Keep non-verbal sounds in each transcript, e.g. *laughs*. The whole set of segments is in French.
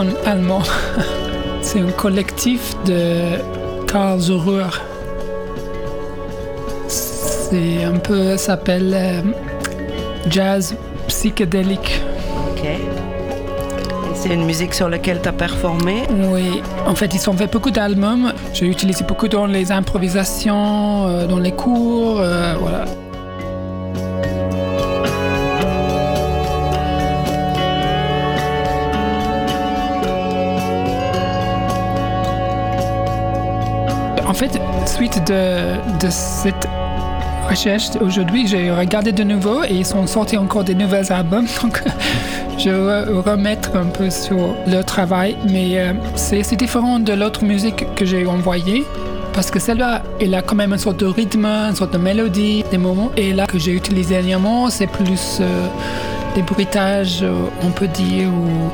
En allemand. *laughs* C'est un collectif de Karlsruhe. C'est un peu, s'appelle euh, jazz psychédélique. Ok. C'est une musique sur laquelle tu as performé? Oui, en fait, ils ont fait beaucoup d'albums. J'ai utilisé beaucoup dans les improvisations, euh, dans les cours, voilà. Fait, suite de, cette recherche, aujourd'hui, j'ai regardé de nouveau et ils sont sortis encore des nouveaux albums. *laughs* Donc, je vais remettre un peu sur leur travail. Mais euh, c'est différent de l'autre musique que j'ai envoyée. Parce que celle-là, elle a quand même une sorte de rythme, une sorte de mélodie, des moments. Et là, que j'ai utilisé dernièrement, c'est plus euh, des bruitages, euh, on peut dire, ou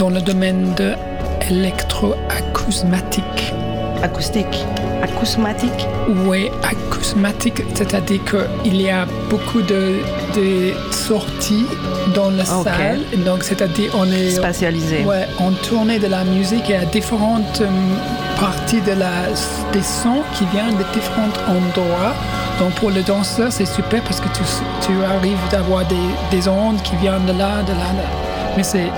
dans le domaine de l'électroacousmatique acoustique. Acousmatique Oui, acousmatique, c'est-à-dire qu'il y a beaucoup de, sorties dans la salle. Donc, c'est-à-dire on est spatialisé. Ouais, on tourne de la musique et à différentes euh, parties de la, des sons qui viennent de différents endroits. Donc pour le danseur, c'est super parce que tu, tu arrives d'avoir des, des, ondes qui viennent de là, de là, de là. Mais c'est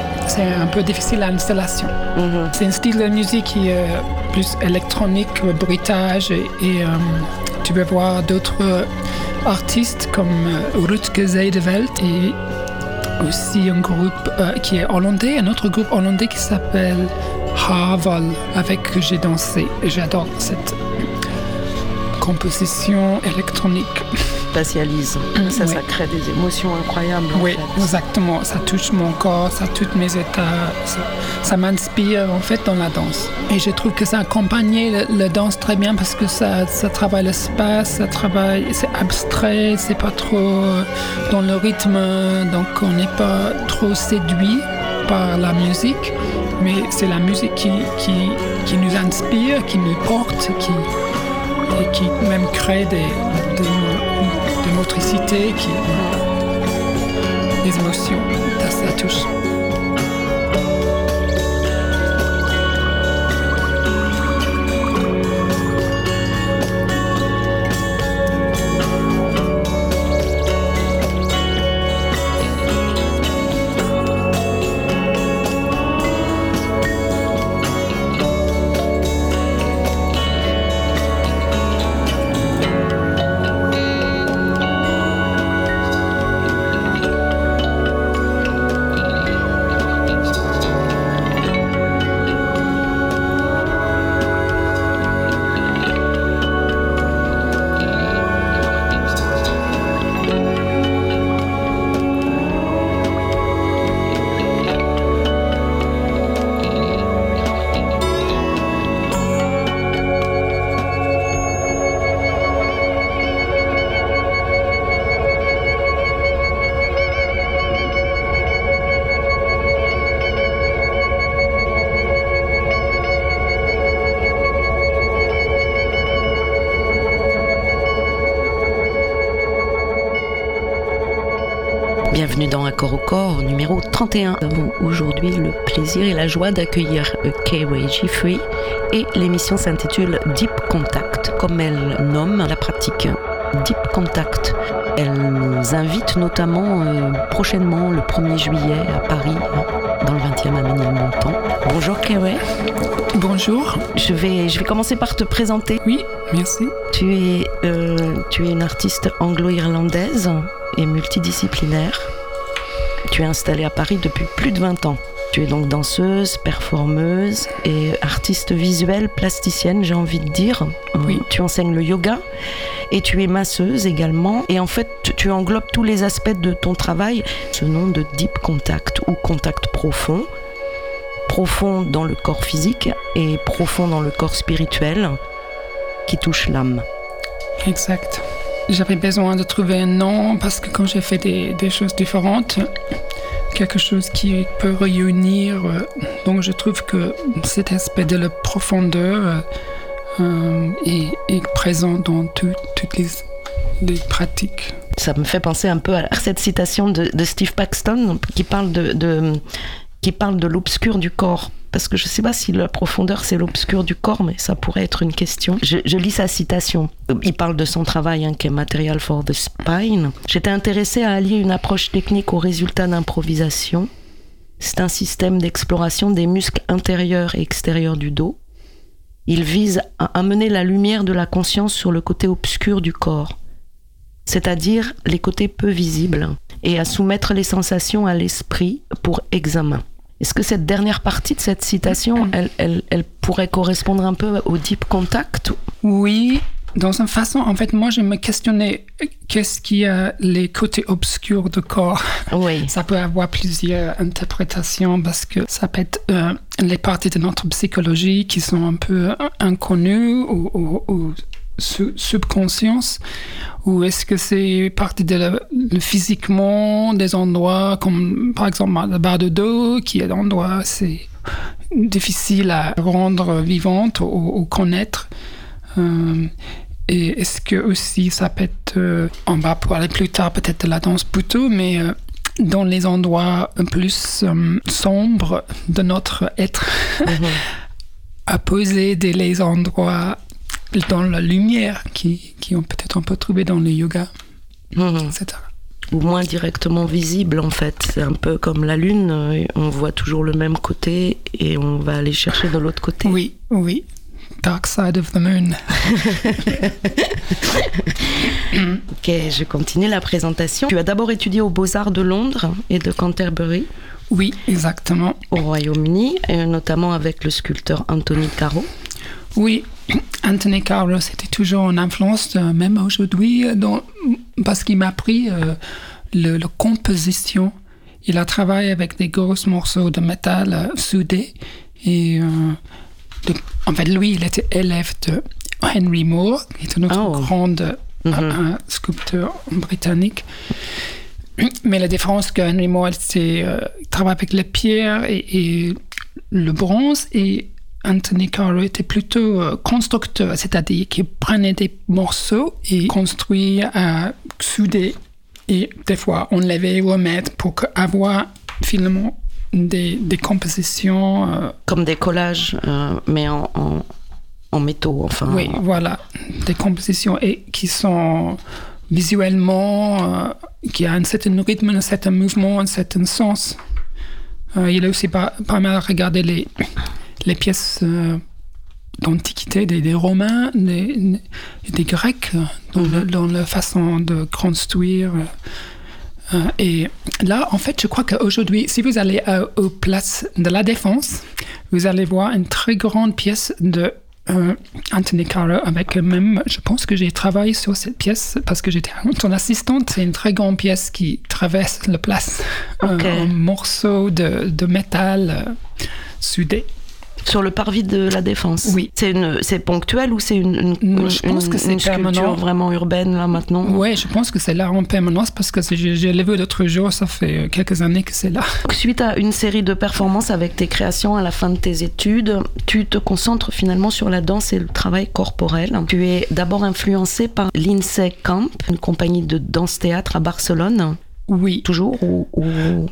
un peu difficile à l'installation. Mhm. C'est un style de musique qui est plus électronique, bruitage, et, euh, tu peux voir d'autres artistes comme euh, Rutger Zeideveld et aussi un groupe euh, qui est hollandais, un autre groupe hollandais qui s'appelle Haval, avec que j'ai dansé. J'adore cette composition électronique. *laughs* Mm, ça, ça crée des émotions incroyables. Oui, exactement. Ça touche mon corps, ça touche mes états. Ça, m'inspire en fait dans la danse. Et je trouve que ça accompagne la danse très bien parce que ça, ça travaille l'espace, ça travaille, c'est abstrait, c'est pas trop dans le rythme, donc on n'est pas trop séduit par la musique, mais c'est la musique qui, qui, qui, nous inspire, qui nous porte, qui, et qui même crée des, des, motricités, qui, des émotions. Ça, ça touche. Numéro 31. Nous avons aujourd'hui le plaisir et la joie d'accueillir K-Way Free et l'émission s'intitule Deep Contact, comme elle nomme la pratique. Deep Contact elles invitent notamment euh, prochainement, le 1er juillet, à Paris, dans le 20e à Ménilmontant. Bonjour Kewe. Bonjour. Je vais, je vais commencer par te présenter. Oui, merci. Tu es, euh, tu es une artiste anglo-irlandaise et multidisciplinaire. Tu es installée à Paris depuis plus de 20 ans. Tu es donc danseuse, performeuse et artiste visuelle, plasticienne, j'ai envie de dire. Euh, Oui. Tu enseignes le yoga et tu es masseuse également. Et en fait, tu- tu englobes tous les aspects de ton travail. Ce nom de deep contact ou contact profond. Profond dans le corps physique et profond dans le corps spirituel qui touche l'âme. Exact. J'avais besoin de trouver un nom parce que quand j'ai fait des, des choses différentes, quelque chose qui peut réunir, euh, donc je trouve que cet aspect de la profondeur euh, euh, est, présent dans tout- toutes les, pratiques. Ça me fait penser un peu à cette citation de, Steve Paxton qui parle de l'obscur du corps. Parce que je ne sais pas si la profondeur c'est l'obscur du corps, mais ça pourrait être une question. Je, lis sa citation. Il parle de son travail hein, qui est Material for the Spine. J'étais intéressée à allier une approche technique au résultat d'improvisation. C'est un système d'exploration des muscles intérieurs et extérieurs du dos. Il vise à amener la lumière de la conscience sur le côté obscur du corps c'est-à-dire les côtés peu visibles, et à soumettre les sensations à l'esprit pour examen. Est-ce que cette dernière partie de cette citation, elle, elle- elle pourrait correspondre un peu au deep contact Oui, dans une façon, en fait, moi je me questionnais euh, qu'est-ce qui a les côtés obscurs du corps? Oui. *laughs* Ça peut avoir plusieurs interprétations parce que ça peut être euh, les parties de notre psychologie qui sont un peu inconnues ou, ou- ou sub- subconscience ou est-ce que c'est partie de la- le physiquement des endroits comme par exemple la barre de dos qui est un endroit c'est difficile à rendre vivante ou, ou connaître. Euh, et est-ce que aussi ça peut être, euh, on va parler plus tard peut-être de la danse plutôt, mais euh, dans les endroits plus euh, sombres de notre être, *laughs* à poser des les endroits dans la lumière qui, qui ont peut-être on peut trouver dans le yoga, Mhm. etc. Ou moins directement visible en fait. C'est un peu comme la lune, euh, on voit toujours le même côté et on va aller chercher de l'autre côté. Oui, oui. Dark side of the moon. *laughs* *laughs* Ok, je continue la présentation. Tu as d'abord étudié aux Beaux-Arts de Londres et de Canterbury Oui, exactement. au Royaume-Uni, notamment avec le sculpteur Anthony Caro. Oui, Anthony Carlos était toujours une influence, euh, même aujourd'hui, euh, parce qu'il m'a appris euh, le, la composition. Il a travaillé avec des gros morceaux de métal euh, soudés. Et euh, de- en fait, lui, il était élève de Henry Moore, qui est un autre Oh. grand euh, Mhm. un sculpteur britannique. Mais la différence que Henry Moore, c'est il travaille avec les pierres et, et le bronze et Anthony Caro était plutôt euh, constructeur, c'est-à-dire qu'il prenait des morceaux et construit à souder et des fois enlever ou remettre pour avoir finalement des, des compositions. euh, Comme des collages, euh, mais en, en, en métaux, enfin. Oui, voilà, des compositions et qui sont visuellement, euh, qui a un certain rythme, un certain mouvement, un certain sens. Euh, il a aussi pas, pas mal regardé les, les pièces euh, d'antiquité des, des Romains, des, des Grecs, euh, dans, le- dans la façon de construire. euh, euh, et là, en fait, je crois qu'aujourd'hui, si vous allez à- aux places de la Défense, vous allez voir une très grande pièce de euh, Anthony Caro avec même, je pense que j'ai travaillé sur cette pièce parce que j'étais *laughs* son assistante. C'est une très grande pièce qui traverse la place, un, un morceau de, de métal euh, soudé. Sur le parvis de la Défense. Oui. C'est une, c'est ponctuel ou c'est une, une, Non, je pense une- que c'est une sculpture permanent. vraiment urbaine là maintenant? Ouais, je pense que c'est là en permanence parce que je l'ai vu l'autre jour, ça fait quelques années que c'est là. *laughs* Suite à une série de performances avec tes créations à la fin de tes études, tu te concentres finalement sur la danse et le travail corporel. Tu es d'abord influencé par l'INSEE Camp, une compagnie de danse-théâtre à Barcelone. Oui. Toujours ou,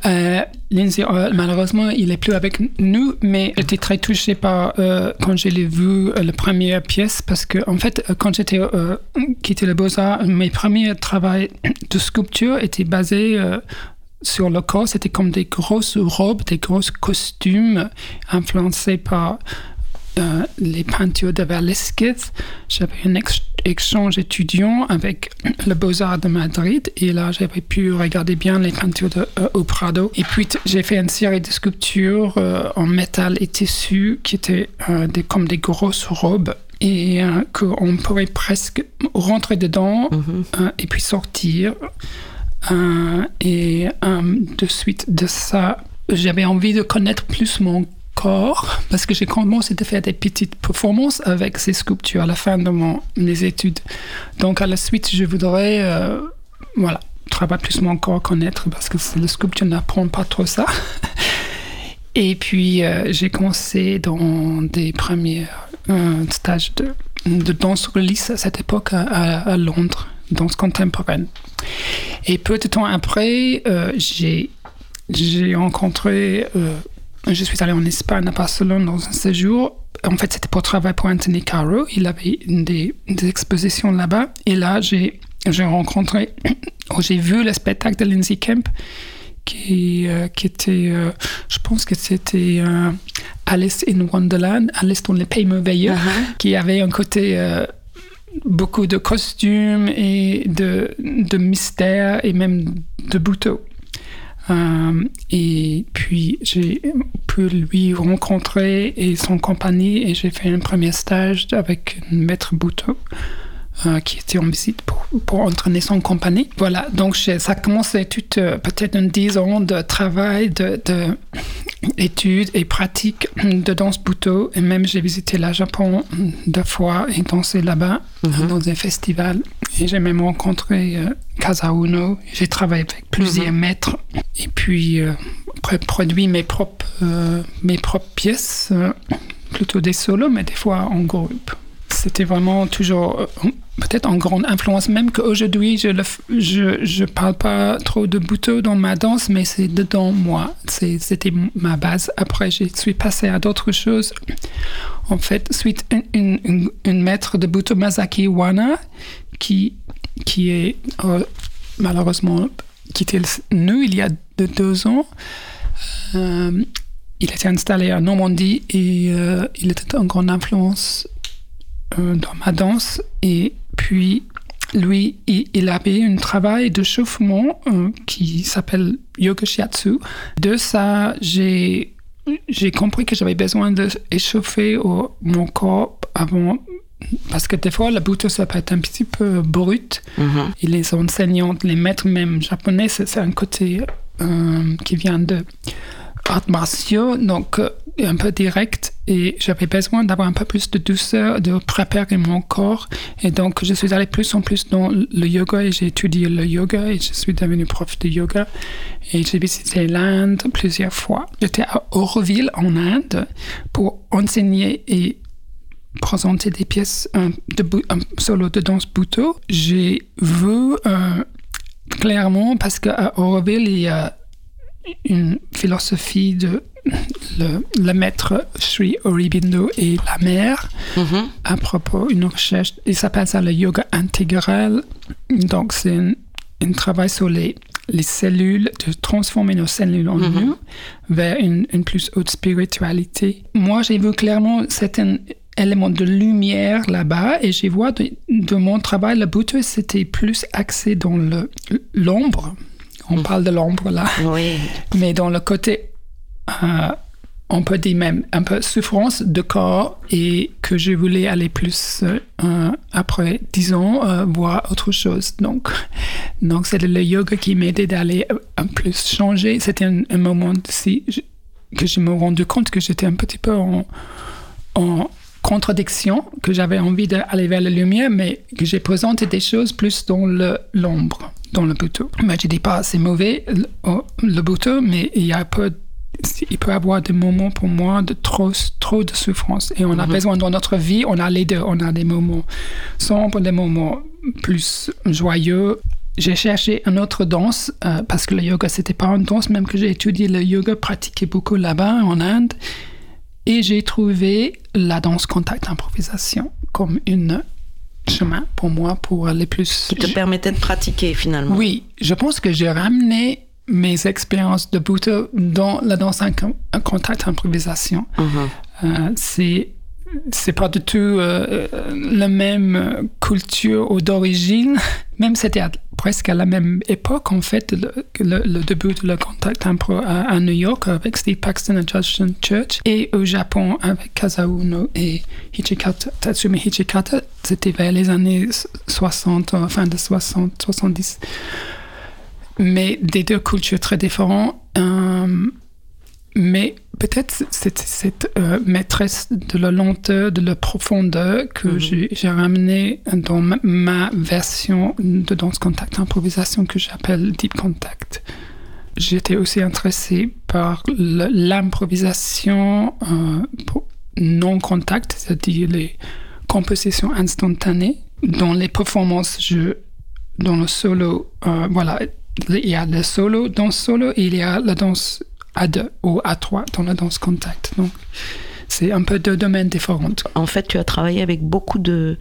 euh, Lindsay, euh, malheureusement, il est plus avec nous, mais j'étais très touchée par euh, quand je l'ai vu la première pièce parce que en fait, quand j'étais quitté le Beaux-Arts, mes premiers travaux de sculpture étaient basés sur le corps. C'était comme des grosses robes, des grosses costumes influencés par euh, les peintures de Velázquez. J'avais un échange étudiant avec le Beaux-Arts de Madrid et là j'avais pu regarder bien les peintures de, euh, au Prado. Et puis j'ai fait une série de sculptures euh, en métal et tissu qui étaient des, comme des grosses robes et qu'on pourrait presque rentrer dedans mm-hmm. et puis sortir. et de suite de ça, j'avais envie de connaître plus mon corps parce que j'ai commencé à faire des petites performances avec ces sculptures à la fin de mon, mes études. Donc à la suite, je voudrais euh, voilà, travailler plus mon corps, connaître parce que le sculpture n'apprend pas trop ça. *laughs* Et puis euh, j'ai commencé dans des premiers euh, stages de, de danse release à cette époque à, Londres, danse contemporaine. Et peu de temps après, j'ai rencontré je suis allé en Espagne, à Barcelone, dans un séjour. En fait, c'était pour travailler pour Anthony Caro. Il avait des, des expositions là-bas. Et là, j'ai rencontré, *coughs* j'ai vu le spectacle de Lindsay Kemp, qui, euh, qui était, euh, je pense que c'était euh, Alice in Wonderland, Alice dans les pays merveilleux, uh-huh. qui avait un côté beaucoup de costumes et de, de mystère et même de bouteaux. Euh, et puis j'ai pu lui rencontrer et son compagnie et j'ai fait un premier stage avec Maître Bouteau. Euh, qui était en visite pour, pour, entraîner son compagnie. Voilà, donc ça a commencé tout, euh, peut-être un 10 ans de travail, de, *clears throat* études et pratiques de danse buto. Et même j'ai visité le Japon deux fois et dansé là-bas mhm. dans un festival. Et j'ai même rencontré euh, Kazauno. J'ai travaillé avec plusieurs mhm. maîtres. Et puis produit mes propres, mes propres pièces, plutôt des solos, mais des fois en groupe c'était vraiment toujours euh, peut-être en grande influence, même qu'aujourd'hui, je ne je, je, parle pas trop de bouteau dans ma danse, mais c'est dedans moi. C'était ma base. Après, je suis passé à d'autres choses. En fait, suite une, une, une, maître de bouteau, Masaki Wana, qui, qui est euh, malheureusement quitté nous il y a deux ans. Euh, il était installé à Normandie et il était une grande influence euh, dans ma danse. Et puis, lui, il, avait un travail de chauffement euh, qui s'appelle Yoga Shiatsu. De ça, j'ai j'ai compris que j'avais besoin d'échauffer mon corps avant parce que des fois, la bouteille, ça peut être un petit peu brut. Mm-hmm. Et les enseignantes, les maîtres même japonais, c'est un côté euh, qui vient de arts martiaux, donc un peu direct et j'avais besoin d'avoir un peu plus de douceur, de préparer mon corps. Et donc, je suis allé plus en plus dans le yoga et j'ai étudié le yoga et je suis devenu prof de yoga. Et j'ai visité l'Inde plusieurs fois. J'étais à Auroville, en Inde, pour enseigner et présenter des pièces de un solo de danse buto. J'ai vu euh, clairement, parce qu'à Auroville, il y a une philosophie de le, maître Sri Aurobindo et la mère mm-hmm. à propos d'une recherche. Il s'appelle ça le yoga intégral. Donc, c'est un, travail sur les, les cellules, de transformer nos cellules en mm-hmm. nous vers une, une, plus haute spiritualité. Moi, j'ai vu clairement certains éléments de lumière là-bas et j'ai de, de, mon travail, le but c'était plus axé dans l'ombre. On mm. parle de l'ombre là. Oui. Mais dans le côté euh, on peut dire même un peu souffrance de corps et que je voulais aller plus euh, après, disons, euh, voir autre chose. Donc, donc c'est le yoga qui m'aidait d'aller un plus changer. C'était un, moment aussi que je me rendu compte que j'étais un petit peu en, en contradiction, que j'avais envie d'aller vers la lumière, mais que j'ai présenté des choses plus dans l'ombre, dans le bouton. Mais je dis pas c'est mauvais le, le bouton, mais il y a un peu il peut y avoir des moments pour moi de trop, trop de souffrance. Et on a mhm. besoin dans notre vie, on a les deux. On a des moments sombres, des moments plus joyeux. j'ai cherché une autre danse euh, parce que le yoga c'était pas une danse, même que j'ai étudié le yoga, pratiqué beaucoup là-bas en Inde, et j'ai trouvé la danse contact improvisation comme une chemin pour moi pour aller plus. Qui te permettait de pratiquer finalement. Oui, je pense que j'ai ramené mes expériences de Bhutto dans la danse en contact improvisation. Mhm. Euh, c'est c'est pas du tout euh, la même culture ou d'origine, *laughs* même c'était presque à la même époque en fait le, début de le contact impro à, New York avec Steve Paxton et Judson Church et au Japon avec Kazauno et Hichikata, Tatsumi Hichikata, c'était vers les années 60, euh, fin de 60, 70. Mais des deux cultures très différentes. Euh, mais peut-être cette, cette euh, maîtresse de la lenteur, de la profondeur que mhm. j'ai ramené dans ma, version de danse contact improvisation que j'appelle deep contact. J'étais aussi intéressé par l'improvisation euh, non contact, c'est-à-dire les compositions instantanées. Dans les performances, je, dans le solo, euh, voilà, il y a le solo, danse solo, il y a la danse à deux ou à trois dans la danse contact. Donc, c'est un peu deux domaines différents. En fait, tu as travaillé avec beaucoup de,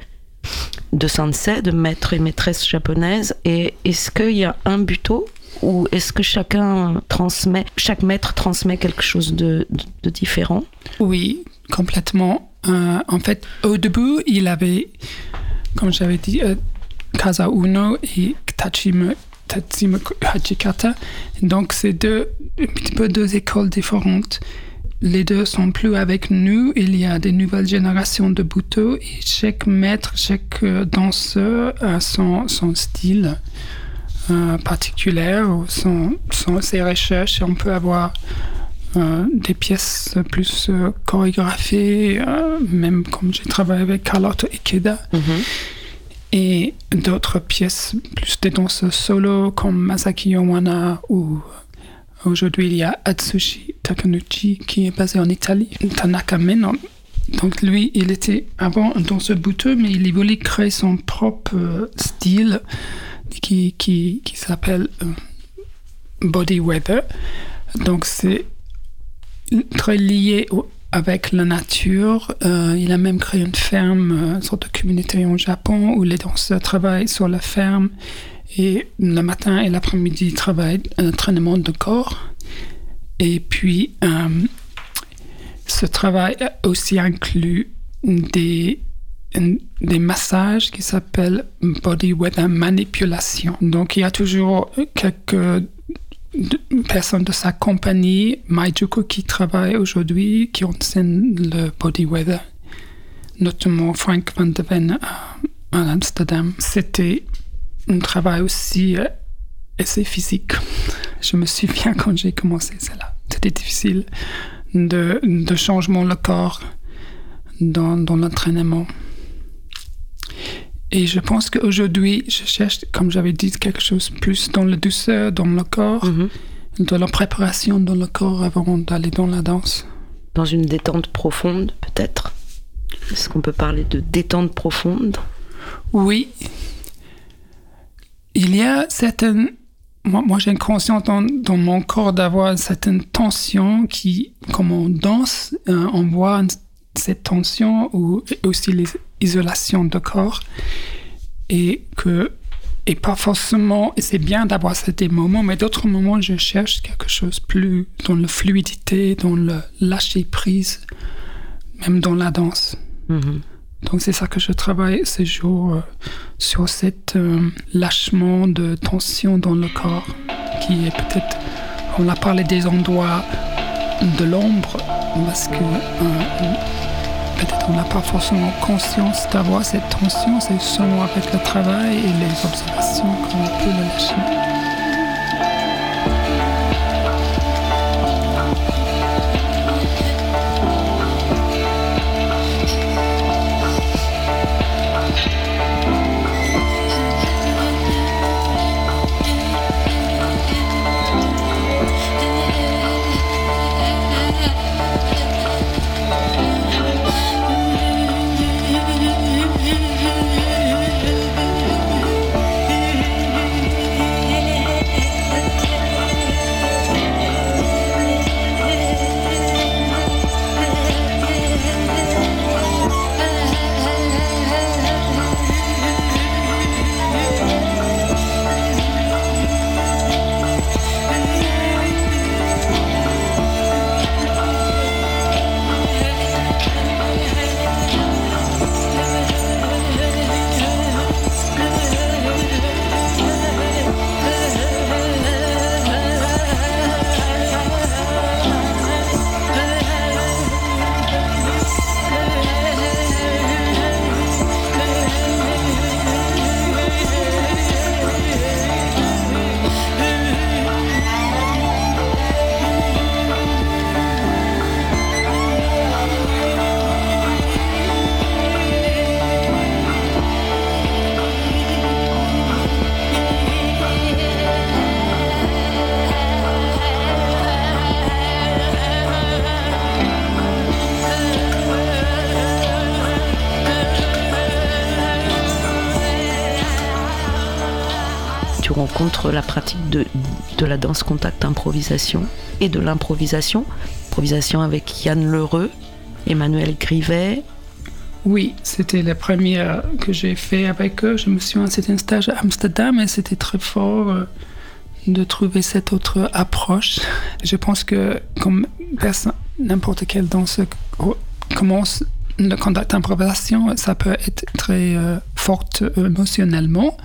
de sensei, de maîtres et maîtresses japonaises. Et est-ce qu'il y a un buto ou est-ce que chacun transmet, chaque maître transmet quelque chose de, de, différent? Oui, complètement. Euh, en fait, au début, il avait, comme j'avais dit, euh, Kaza Uno et Tachime Hachikata. Donc, c'est deux, un petit peu deux écoles différentes. Les deux sont plus avec nous. Il y a des nouvelles générations de Buto et chaque maître, chaque euh, danseur a son, son style euh, particulier, son, son, ses recherches. On peut avoir euh, des pièces plus chorégraphiées, même comme j'ai travaillé avec Carlotta Ikeda. Mm-hmm et d'autres pièces plus des danseurs solo comme Masaki Yowana ou aujourd'hui il y a Atsushi Takanuchi qui est basé en Italie, Tanaka Menon. Donc lui, il était avant un danseur bouteux, mais il voulait créer son propre euh, style qui, qui, qui s'appelle euh, Body Weather. Donc c'est très lié au, avec la nature. Euh, il a même créé une ferme, euh, une sorte de communauté en Japon où les danseurs travaillent sur la ferme et le matin et l'après-midi ils travaillent un entraînement de corps. Et puis, euh, ce travail aussi inclut des, des massages qui s'appellent body weather manipulation. Donc, il y a toujours quelques personne de sa compagnie, Maijuko, qui travaille aujourd'hui, qui enseigne le body weather, notamment Frank van de Ven à, Amsterdam. C'était un travail aussi euh, assez physique. Je me souviens *laughs* quand j'ai commencé cela. C'était difficile de, de changement le corps dans, dans l'entraînement. Et je pense qu'aujourd'hui, je cherche, comme j'avais dit, quelque chose plus dans la douceur, dans le corps, mhm. dans la préparation dans le corps avant d'aller dans la danse. Dans une détente profonde, peut-être? Est-ce qu'on peut parler de détente profonde? Oui. Il y a certaines. Moi, moi j'ai une conscience dans, dans, mon corps d'avoir une certaine tension qui, comme on danse, euh, on voit cette tension ou aussi l'isolation de corps et que et pas forcément c'est bien d'avoir ces moments mais d'autres moments je cherche quelque chose plus dans la fluidité dans le lâcher prise même dans la danse mm-hmm. donc c'est ça que je travaille ces jours euh, sur cet euh, lâchement de tension dans le corps qui est peut-être on a parlé des endroits de l'ombre parce que euh, peut-être on n'a pas forcément conscience d'avoir cette tension, c'est seulement avec le travail et les observations qu'on peut le lâcher. Rencontres la pratique de, de la danse contact improvisation et de l'improvisation. Improvisation avec Yann Lheureux, Emmanuel Grivet. Oui, c'était la première que j'ai fait avec eux. Je me suis c'était un stage à Amsterdam et c'était très fort euh, de trouver cette autre approche. *laughs* Je pense que comme n'importe quelle danse commence le contact d'improvisation, ça peut être très euh, forte émotionnellement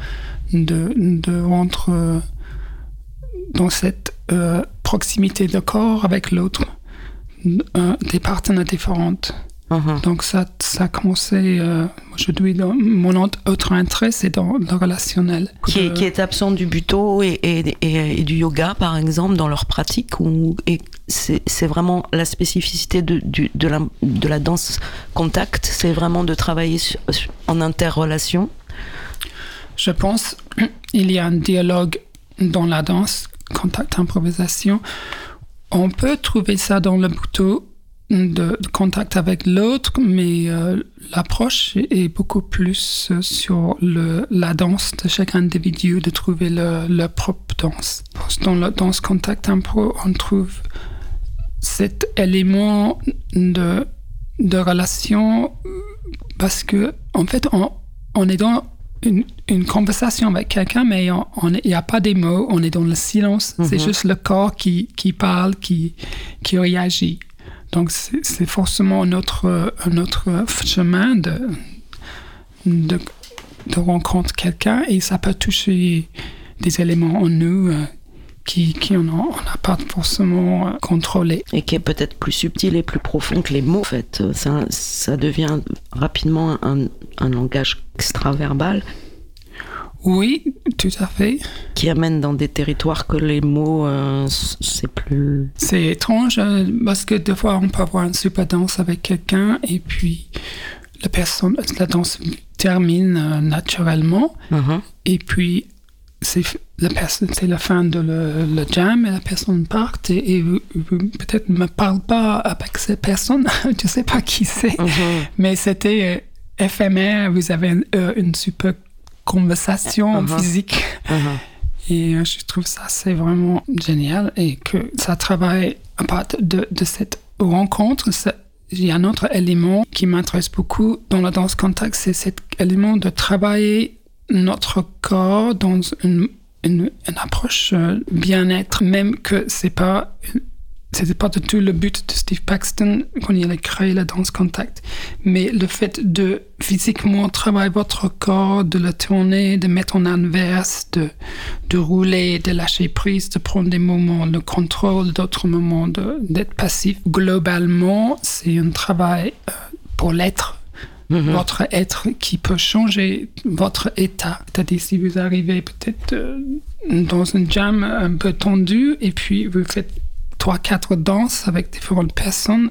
de, de rentrer euh, dans cette euh, proximité de corps avec l'autre, des partenaires différentes. Uh-huh. Donc ça, ça a commencé euh, aujourd'hui mon autre intérêt, c'est dans le relationnel. Qui, est, qui est absent du buto et, et, et, du yoga, par exemple, dans leur pratique, ou c'est vraiment la spécificité de, de, la, de la danse contact, c'est vraiment de travailler en interrelation Je pense il y a un dialogue dans la danse, contact, improvisation. On peut trouver ça dans le buto de, contact avec l'autre, mais euh, l'approche est beaucoup plus euh, sur le, la danse de chaque individu, de trouver leur propre danse. Dans la danse contact impro, on trouve cet élément de, de relation parce que, en fait, on, on est dans une, une conversation avec quelqu'un, mais il n'y a pas des mots, on est dans le silence. C'est mhm. juste le corps qui, qui parle, qui, qui réagit. Donc c'est forcément un autre, un autre chemin de, de, de rencontrer quelqu'un et ça peut toucher des éléments en nous euh, qui, qui on n'a pas forcément euh, contrôlé. Et qui est peut-être plus subtil et plus profond que les mots, en fait. Ça, ça devient rapidement un, un langage extraverbal oui, tout à fait. Qui amène dans des territoires que les mots, euh, c'est plus... C'est étrange euh, parce que des fois on peut avoir une super danse avec quelqu'un et puis la personne, la danse termine euh, naturellement uh-huh. et puis c'est la personne, c'est la fin de le, jam et la personne part et, peut-être ne me parle pas avec cette personne, *laughs* je sais pas qui c'est, uh-huh. mais c'était éphémère, vous avez une, une super conversation uh-huh. physique. Uh-huh. Et euh, je trouve ça, c'est vraiment génial et que ça travaille à partir de, de cette rencontre. il y a un autre élément qui m'intéresse beaucoup dans la danse contact, c'est cet élément de travailler notre corps dans une, une, approche euh, bien-être, même que c'est pas c'était pas du tout le but de Steve Paxton quand il a créé la danse contact, mais le fait de physiquement travailler votre corps, de le tourner, de mettre en inverse, de, de rouler, de lâcher prise, de prendre des moments de contrôle, d'autres moments d'être passif. Globalement, c'est un travail euh, pour l'être mm-hmm. votre être qui peut changer votre état. C'est-à-dire si vous arrivez peut-être euh, dans une jam un peu tendu et puis vous faites trois, quatre danses avec différentes personnes,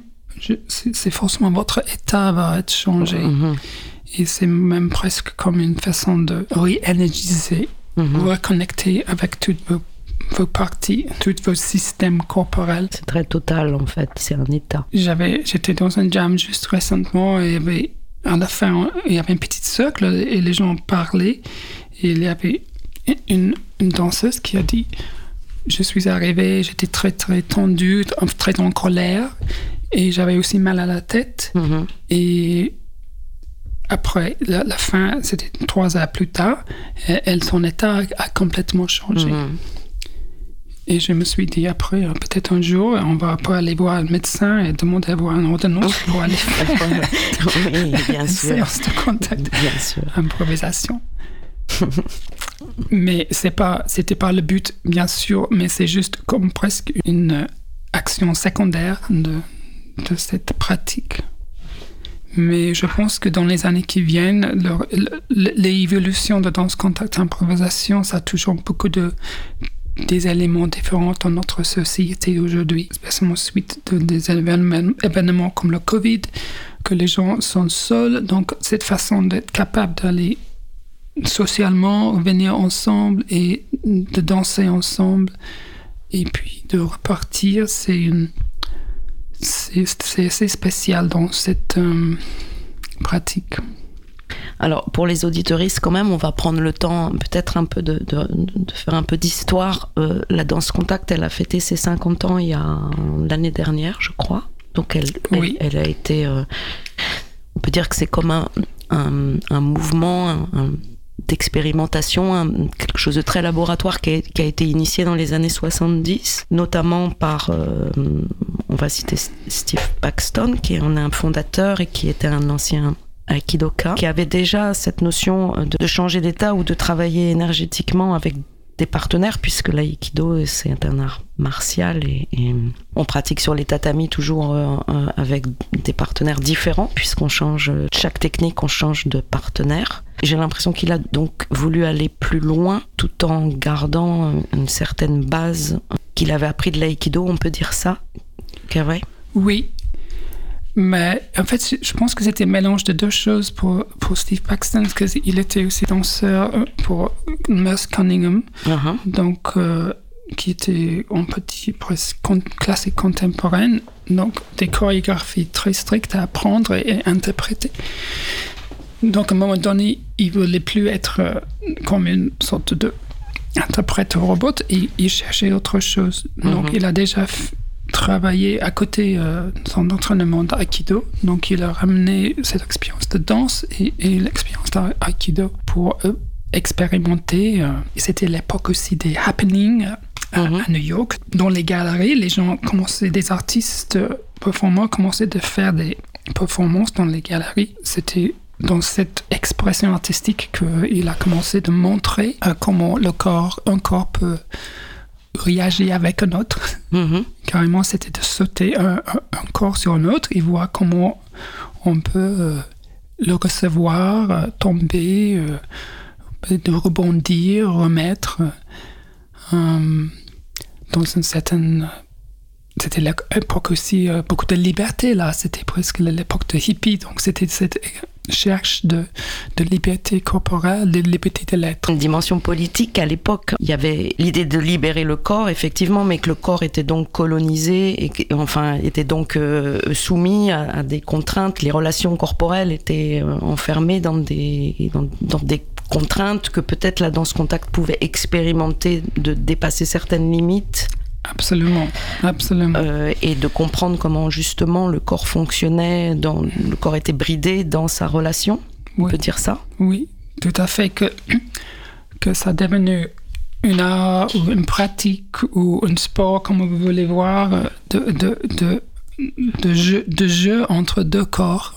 c'est forcément votre état va être changé. Mm-hmm. Et c'est même presque comme une façon de réénergiser, mm reconnecter avec toutes vos, parties, tous vos systèmes corporels. C'est très total en fait, c'est un état. J'avais, j'étais dans un jam juste récemment et avait, à la fin, il y avait un petit cercle et les gens parlaient et il y avait une, une danseuse qui a dit je suis arrivée, j'étais très très tendue, très en colère et j'avais aussi mal à la tête. Mm-hmm. Et après la, fin, c'était trois heures plus tard, elle, son état a, complètement changé. Mm-hmm. Et je me suis dit après, euh, peut-être un jour, on va pas aller voir un médecin et demander à voir un ordonnance *laughs* pour aller faire oui, bien *laughs* une sûr. séance de contact, bien sûr. improvisation. *laughs* mais c'est pas, c'était pas le but, bien sûr, mais c'est juste comme presque une action secondaire de, de cette pratique. Mais je pense que dans les années qui viennent, l'évolution de danse contact improvisation, ça touche beaucoup de des éléments différents dans notre société aujourd'hui, spécialement suite de, des événements, comme le Covid, que les gens sont seuls. Donc, cette façon d'être capable d'aller socialement, venir ensemble et de danser ensemble et puis de repartir, c'est c'est assez spécial dans cette euh, pratique. Alors, pour les auditoristes, quand même, on va prendre le temps, peut-être un peu de, de, de, faire un peu d'histoire. Euh, la danse contact, elle a fêté ses 50 ans il y a l'année dernière, je crois. Donc, elle, Oui. elle, elle a été. euh, on peut dire que c'est comme un, un, un mouvement un- un- d'expérimentation, quelque chose de très laboratoire qui a, qui a été initié dans les années 70, notamment par, euh, on va citer Steve Paxton, qui en est un fondateur et qui était un ancien aikidoka, qui avait déjà cette notion de, de changer d'état ou de travailler énergétiquement avec des partenaires, puisque l'aïkido, c'est un art martial et, on pratique sur les tatamis toujours euh, euh, avec des partenaires différents, puisqu'on change, chaque technique, on change de partenaire. J'ai l'impression qu'il a donc voulu aller plus loin tout en gardant une certaine base qu'il avait appris de l'aïkido, on peut dire ça, Oui. Mais en fait, je pense que c'était un mélange de deux choses pour, pour Steve Paxton, parce qu'il était aussi danseur euh, pour Merce Cunningham, Uh-huh. donc, euh, qui était en petit classique contemporaine, donc des chorégraphies très strictes à apprendre et, interpréter. Donc à un moment donné, il voulait plus être euh, comme une sorte de interprète robot, il cherchait autre chose. Donc Mhm. il a déjà f- travaillé à côté euh, de son entraînement d'aïkido, donc il a ramené cette expérience de danse et, et l'expérience d'aïkido pour euh, expérimenter. euh, et C'était l'époque aussi des happenings à, Mhm. à New York. Dans les galeries, les gens commençaient, des artistes performants commençaient de faire des performances dans les galeries. C'était dans cette expression artistique qu'il a commencé de montrer euh, comment le corps, un corps peut réagir avec un autre. Mhm. *laughs* Carrément, c'était de sauter un, un- un corps sur un autre et voir comment on peut euh, le recevoir, euh, tomber, euh, de rebondir, remettre dans une certaine. C'était l'époque aussi, beaucoup de liberté là, c'était presque l'époque de hippie, donc c'était cette cherche de, liberté corporelle, de liberté de l'être. Une dimension politique à l'époque, il y avait l'idée de libérer le corps, effectivement, mais que le corps était donc colonisé et enfin était donc euh, soumis à, des contraintes. Les relations corporelles étaient euh, enfermées dans des dans des contraintes que peut-être la danse contact pouvait expérimenter de dépasser certaines limites Absolument, absolument. euh, et de comprendre comment justement le corps fonctionnait, dans, le corps était bridé dans sa relation. On Oui. peut dire ça? Oui, tout à fait. Que, *clears throat* que ça devenu une art ou une pratique ou un sport, comme vous voulez voir, de, de, de, de, jeu, de jeu entre deux corps,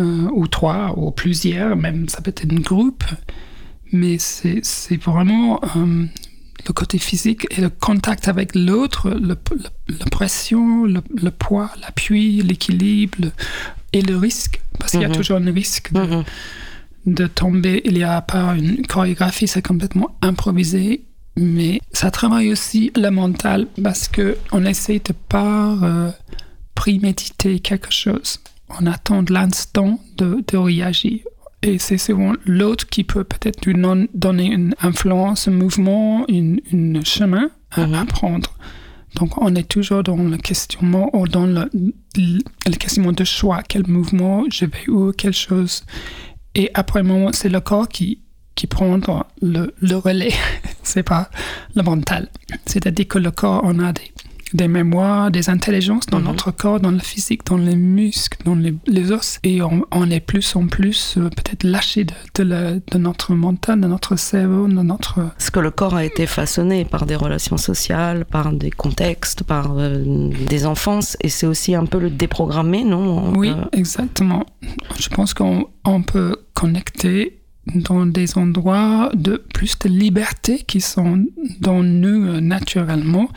euh, ou trois, ou plusieurs, même ça peut être un groupe. Mais c'est c'est vraiment euh, le côté physique et le contact avec l'autre, le, le- la pression, le, le poids, l'appui, l'équilibre et le risque. Parce qu'il y a Mhm. toujours un risque de, Mhm. de tomber. Il n'y a pas une chorégraphie, c'est complètement improvisé. Mais ça travaille aussi le mental parce que on essaie de pas euh, préméditer quelque chose. On attend l'instant de, de réagir. Et c'est souvent l'autre qui peut peut-être lui donner une influence, un mouvement, une chemin à Mhm. apprendre. Donc on est toujours dans le questionnement ou dans le, le, le questionnement de choix. Quel mouvement je vais où, quelle chose. Et après un moment, c'est le corps qui, qui prend le, le relais. *laughs* c'est pas le mental. C'est-à-dire que le corps, on a des, des mémoires, des intelligences dans Mhm. notre corps, dans le physique, dans les muscles, dans les, les os. Et on, on est plus en plus euh, peut-être lâché de, de, la- de notre mental, de notre cerveau, de notre... Parce que le corps a été façonné par des relations sociales, par des contextes, par euh, des enfances, et c'est aussi un peu le déprogrammer, non? Oui, Euh, exactement. Je pense qu'on on peut connecter dans des endroits de plus de liberté qui sont dans nous euh, naturellement,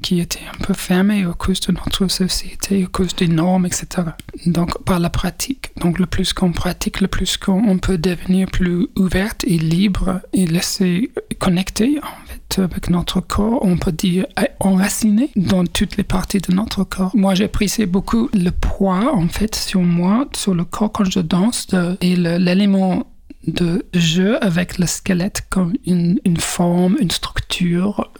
qui étaient un peu fermés à cause de notre société, à cause des normes, etc. Donc par la pratique. Donc le plus qu'on pratique, le plus qu'on on peut devenir plus ouverte et libre et laisser connecter en fait avec notre corps, on peut dire enraciné dans toutes les parties de notre corps. Moi j'apprécie beaucoup le poids en fait sur moi, sur le corps quand je danse et l'élément de jeu avec le squelette comme une, une forme, une structure,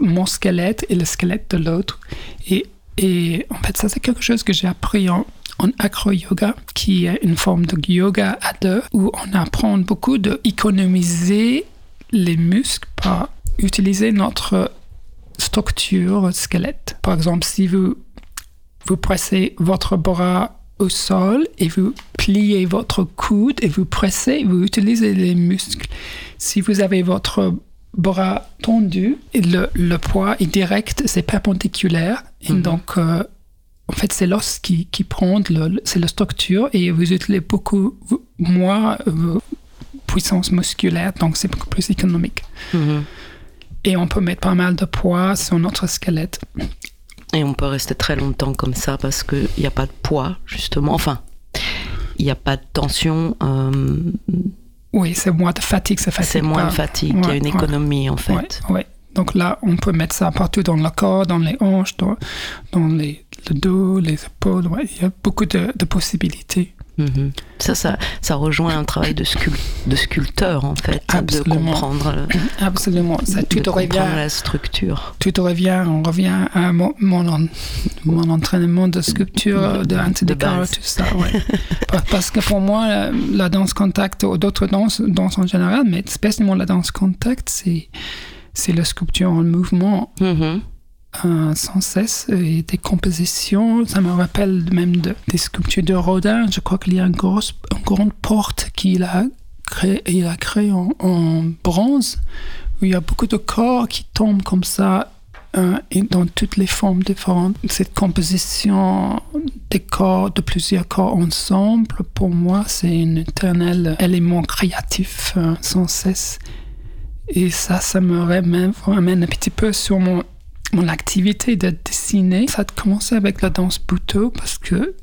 mon squelette et le squelette de l'autre. Et, et en fait, ça, c'est quelque chose que j'ai appris en, en acro-yoga, qui est une forme de yoga à deux, où on apprend beaucoup d'économiser les muscles par utiliser notre structure squelette. Par exemple, si vous, vous pressez votre bras au sol et vous pliez votre coude et vous pressez, vous utilisez les muscles. Si vous avez votre bras tendu, le, le poids est direct, c'est perpendiculaire. Et Mhm. donc, euh, en fait, c'est l'os qui, qui prend, c'est la structure et vous utilisez beaucoup moins euh, puissance musculaire, donc c'est beaucoup plus économique. Mhm. Et on peut mettre pas mal de poids sur notre squelette. Et on peut rester très longtemps comme ça parce qu'il n'y a pas de poids, justement. Enfin, il n'y a pas de tension, euh, Oui, c'est moins de fatigue, c'est fatigue c'est moins de fatigue, il y a une ouais. économie en fait. Ouais. Donc là, on peut mettre ça partout dans le corps, dans les hanches, dans, dans les, le dos, les épaules. Il y a beaucoup de, de possibilités. Mhm. Ça, ça, ça rejoint un travail de, scul- de sculpteur en fait, de comprendre, le- *clears throat* Absolument. Ça, de tout comprendre revient, la structure. tout revient, on revient à mon, mon, en- mon entraînement de sculpture, de antidécor, tout ça. ouais. *laughs* Parce que pour moi, la, la danse contact ou d'autres danses, danses en général, mais spécialement la danse contact, c'est c'est la sculpture en mouvement Mhm. Sans cesse et des compositions. Ça me rappelle même de- des sculptures de Rodin. Je crois qu'il y a une, grosse, une grande porte qu'il a créée créé en, en bronze où il y a beaucoup de corps qui tombent comme ça euh, et dans toutes les formes différentes. Cette composition des corps, de plusieurs corps ensemble, pour moi, c'est un éternel élément créatif euh, sans cesse. Et ça, ça me ramène un petit peu sur mon, mon activité de dessiner. Ça a commencé avec la danse Buto parce que,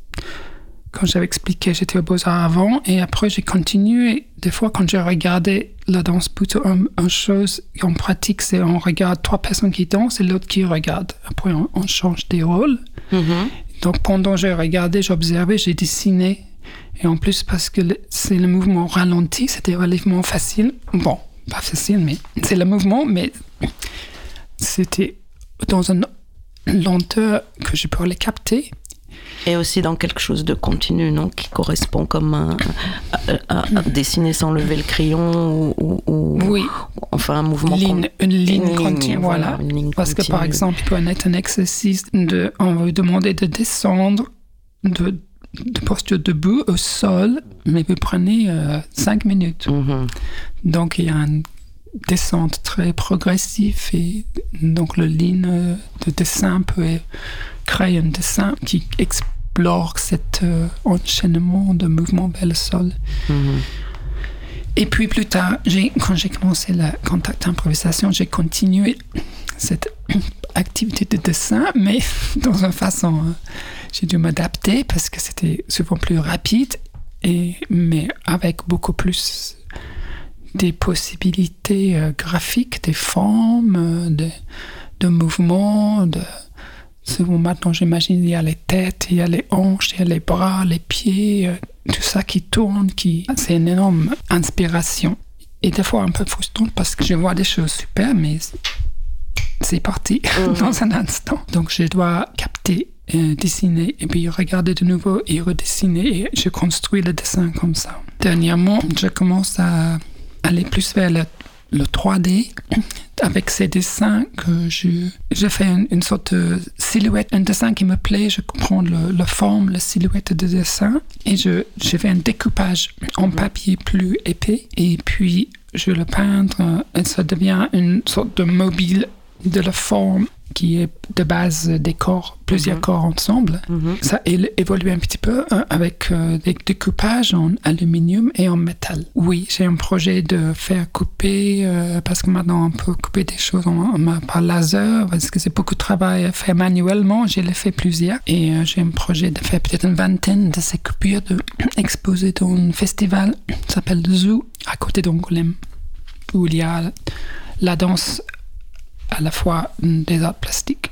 quand j'avais expliqué, j'étais au Beaux-Arts avant et après j'ai continué. Des fois, quand j'ai regardé la danse Buto, une, chose qu'on pratique, c'est on regarde trois personnes qui dansent et l'autre qui regarde. Après, on, on change des rôles. Mhm. Donc pendant que j'ai regardé, j'observais, j'ai dessiné. Et en plus, parce que c'est le mouvement ralenti, c'était relativement facile. Bon, pas facile, mais c'est le mouvement, mais c'était dans une lenteur que je peux les capter. Et aussi dans quelque chose de continu, non Qui correspond comme un, à, à- à dessiner sans lever le crayon ou, ou- ou- Oui, enfin un mouvement ligne, une ligne continue, voilà. une ligne Parce que par exemple, il peut être un exercice de, on va vous demander de descendre de, de posture debout au sol, mais vous prenez 5 minutes. Mhm. Donc il y a une descente très progressive et donc le ligne de dessin peut créer un dessin qui explore cet euh, enchaînement de mouvements vers le sol. Mhm. Et puis plus tard, quand j'ai commencé la contact improvisation, j'ai continué cette *coughs* activité de dessin, mais *laughs* dans une façon, euh, j'ai dû m'adapter parce que c'était souvent plus rapide, et, mais avec beaucoup plus des possibilités euh, graphiques, des formes, euh, de, de mouvements, de... Maintenant, j'imagine, il y a les têtes, il y a les hanches, il y a les bras, les pieds, euh, tout ça qui tourne, qui... c'est une énorme inspiration. Et des fois un peu frustrante parce que je vois des choses super, mais c'est parti *laughs* Mhm. dans un instant. Donc je dois capter, euh, dessiner, et puis regarder de nouveau et redessiner, et je construis le dessin comme ça. Dernièrement, je commence à aller plus vers le, le 3D avec ces dessins que je, je fais une, sorte de silhouette, un dessin qui me plaît, je comprends le, la forme, la silhouette de dessin et je, je fais un découpage en papier plus épais et puis je le peindre et ça devient une sorte de mobile de la forme qui est de base des corps, plusieurs Mhm. corps ensemble. Mhm. Ça évolue un petit peu hein, avec euh, des découpages en aluminium et en métal. Oui, j'ai un projet de faire couper, euh, parce que maintenant on peut couper des choses en- en- par laser, parce que c'est beaucoup de travail à faire manuellement. J'ai les fait plusieurs. Et euh, j'ai un projet de faire peut-être une vingtaine de ces coupures, de *clears throat* exposer dans un festival qui s'appelle Zoo, à côté d'Angoulême, où il y a la danse à la fois des arts plastiques.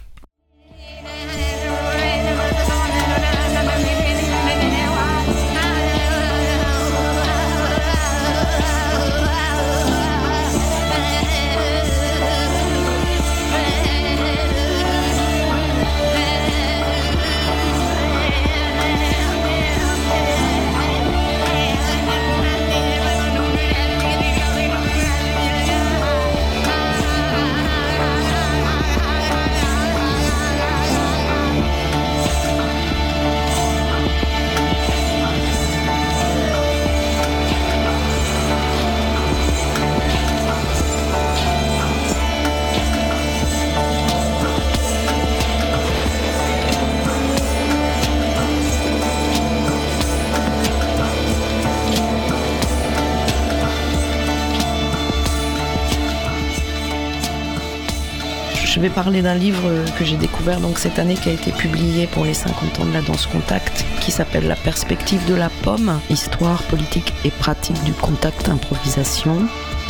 Vais parler d'un livre que j'ai découvert donc cette année qui a été publié pour les 50 ans de la danse contact qui s'appelle La perspective de la pomme, histoire politique et pratique du contact improvisation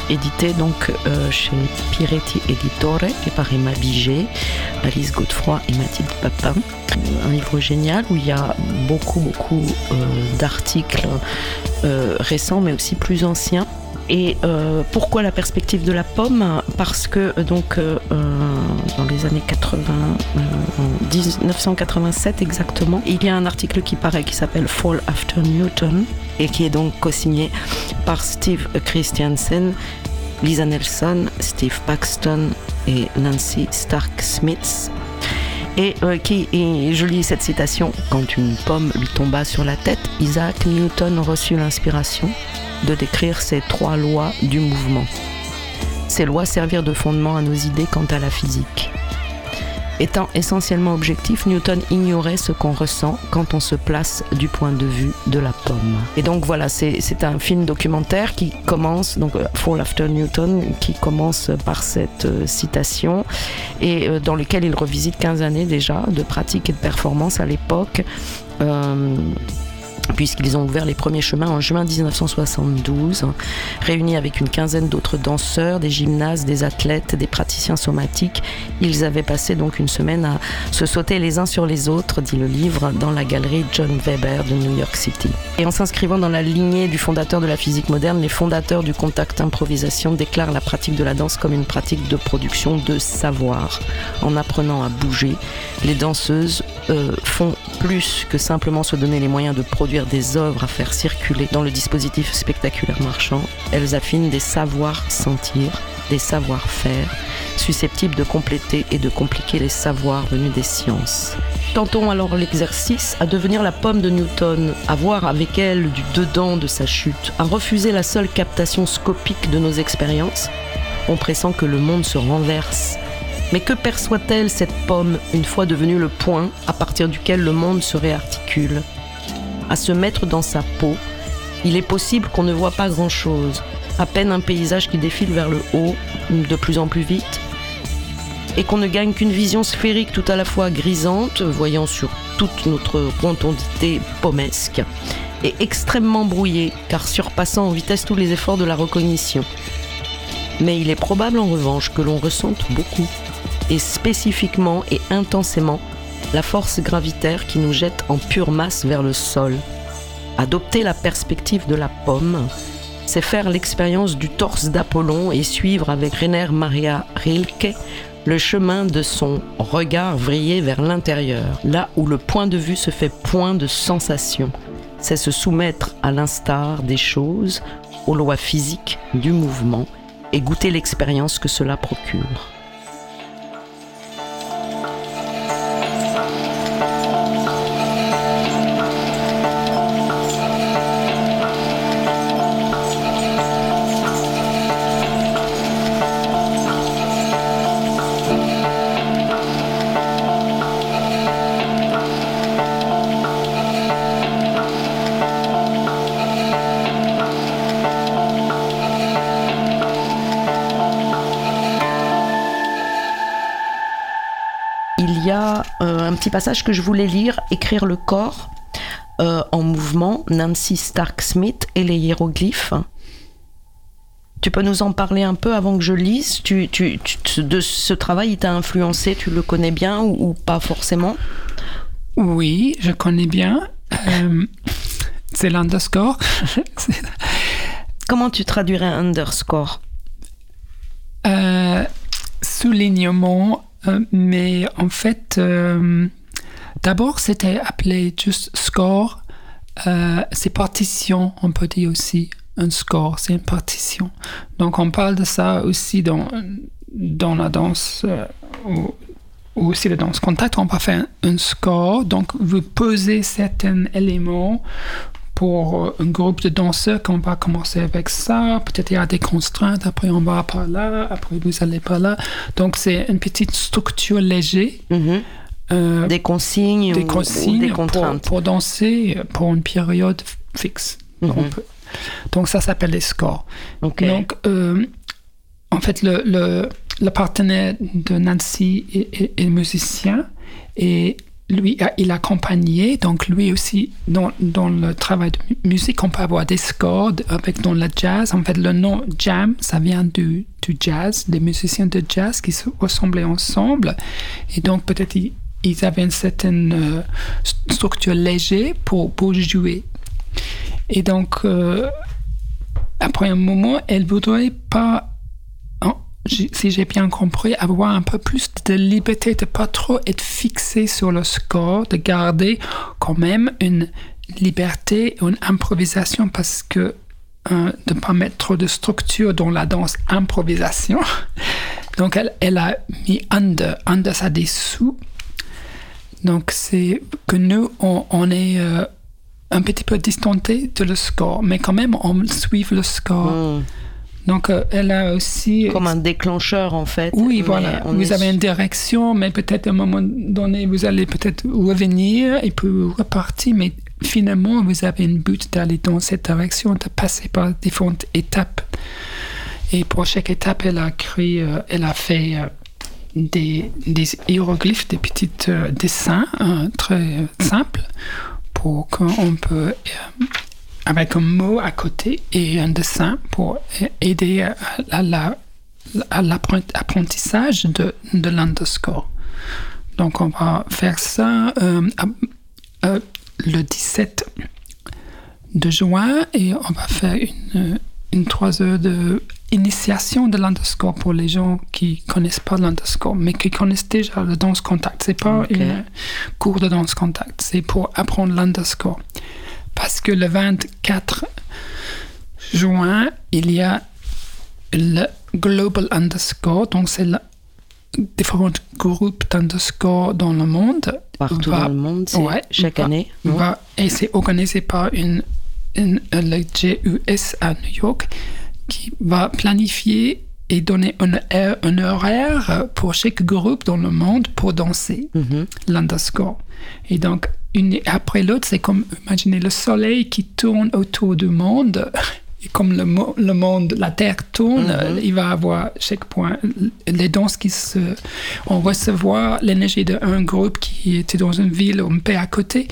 édité donc euh, chez Piretti Editore et par Emma Biget, Alice Godefroy et Mathilde Papin. Un livre génial où il y a beaucoup beaucoup euh, d'articles euh, récents mais aussi plus anciens et euh, pourquoi la perspective de la pomme? Parce que euh, donc euh, dans les années 80, en 1987 exactement, il y a un article qui paraît qui s'appelle Fall After Newton et qui est donc co-signé par Steve Christiansen, Lisa Nelson, Steve Paxton et Nancy Stark Smith. Et, qui, et je lis cette citation Quand une pomme lui tomba sur la tête, Isaac Newton reçut l'inspiration de décrire ces trois lois du mouvement. Ces lois servirent de fondement à nos idées quant à la physique. Étant essentiellement objectif, Newton ignorait ce qu'on ressent quand on se place du point de vue de la pomme. Et donc voilà, c'est un film documentaire qui commence, donc euh, Fall After Newton, qui commence par cette euh, citation et euh, dans lequel il revisite 15 années déjà de pratique et de performance à l'époque. Puisqu'ils ont ouvert les premiers chemins en juin 1972, réunis avec une quinzaine d'autres danseurs, des gymnastes, des athlètes, des praticiens somatiques. Ils avaient passé donc une semaine à se sauter les uns sur les autres, dit le livre, dans la galerie John Weber de New York City. Et en s'inscrivant dans la lignée du fondateur de la physique moderne, les fondateurs du contact improvisation déclarent la pratique de la danse comme une pratique de production de savoir. En apprenant à bouger, les danseuses euh, font plus que simplement se donner les moyens de produire des œuvres à faire circuler dans le dispositif spectaculaire marchand, elles affinent des savoirs sentir, des savoir-faire, susceptibles de compléter et de compliquer les savoirs venus des sciences. Tentons alors l'exercice à devenir la pomme de Newton, à voir avec elle du dedans de sa chute, à refuser la seule captation scopique de nos expériences, en pressant que le monde se renverse mais que perçoit-elle cette pomme une fois devenue le point à partir duquel le monde se réarticule? À se mettre dans sa peau, il est possible qu'on ne voit pas grand-chose, à peine un paysage qui défile vers le haut, de plus en plus vite, et qu'on ne gagne qu'une vision sphérique tout à la fois grisante, voyant sur toute notre rotondité pommesque, et extrêmement brouillée, car surpassant en vitesse tous les efforts de la recognition. Mais il est probable en revanche que l'on ressente beaucoup et spécifiquement et intensément la force gravitaire qui nous jette en pure masse vers le sol. Adopter la perspective de la pomme, c'est faire l'expérience du torse d'Apollon et suivre avec Rainer Maria Rilke le chemin de son regard vrillé vers l'intérieur, là où le point de vue se fait point de sensation. C'est se soumettre à l'instar des choses, aux lois physiques du mouvement et goûter l'expérience que cela procure. Petit passage que je voulais lire, Écrire le corps euh, en mouvement, Nancy Stark Smith et les hiéroglyphes. Tu peux nous en parler un peu avant que je lise? Tu, tu, De ce travail, il t'a influencé, tu le connais bien ou, pas forcément? Oui, je connais bien. Euh, c'est l'underscore. *laughs* Comment tu traduirais underscore? Euh, Soulignement mais en fait, euh, d'abord, c'était appelé juste score. Euh, c'est partition, on peut dire aussi. Un score, c'est une partition. Donc, on parle de ça aussi dans, dans la danse ou, aussi la danse contact. On peut faire un score. Donc, vous posez certains éléments pour euh, un groupe de danseurs qu'on va commencer avec ça. Peut-être il y a des contraintes, après on va par là, après vous allez par là. Donc c'est une petite structure légère. Mhm. Euh, des consignes, des, consignes des contraintes. Pour, danser pour une période fixe. Mhm. Donc ça s'appelle les scores. Donc euh, en fait le, le partenaire de Nancy est, est musicien et lui, il accompagnait, donc lui aussi, dans, dans, le travail de musique, on peut avoir des scores avec dans le jazz. En fait, le nom jam, ça vient du, du jazz, des musiciens de jazz qui se ressemblaient ensemble. Et donc, peut-être, ils, avaient une certaine euh, structure légère pour, pour jouer. Et donc, euh, après un moment, elle voudrait pas si j'ai bien compris, avoir un peu plus de liberté, de pas trop être fixé sur le score, de garder quand même une liberté, une improvisation parce que euh, de ne pas mettre trop de structure dans la danse improvisation. *laughs* Donc elle, a mis under, under ça dessous. Donc c'est que nous, on, est euh, un petit peu distanté de le score, mais quand même on suit le score. Hmm. Donc, euh, elle a aussi. Comme un déclencheur, en fait. Oui, voilà. Vous avez une direction, mais peut-être à un moment donné, vous allez peut-être revenir et puis repartir, mais finalement, vous avez une but d'aller dans cette direction, de passer par différentes étapes. Et pour chaque étape, elle a créé, euh, elle a fait euh, des, des, hiéroglyphes, des petits dessins très simples pour qu'on peut avec un mot à côté et un dessin pour aider à, l'apprentissage de, de l'underscore. Donc on va faire ça euh, euh, le 17 de juin et on va faire une, une 3 heures de initiation de l'underscore pour les gens qui connaissent pas l'underscore mais qui connaissent déjà le danse contact. C'est pas un cours de danse contact, c'est pour apprendre l'underscore parce que le 24 juin, il y a le Global Underscore, donc c'est différents groupes d'underscore dans le monde. Partout dans le monde, chaque année. et c'est organisé par une, le GUS à New York qui va planifier et donner un, un, horaire pour chaque groupe dans le monde pour danser mm-hmm. l'underscore. Et donc, une après l'autre, c'est comme imaginer le soleil qui tourne autour du monde *laughs* et comme le, le, monde, la Terre tourne, mhm. il va avoir chaque point les danses qui se, on recevoir l'énergie d'un groupe qui était dans une ville ou un pays à côté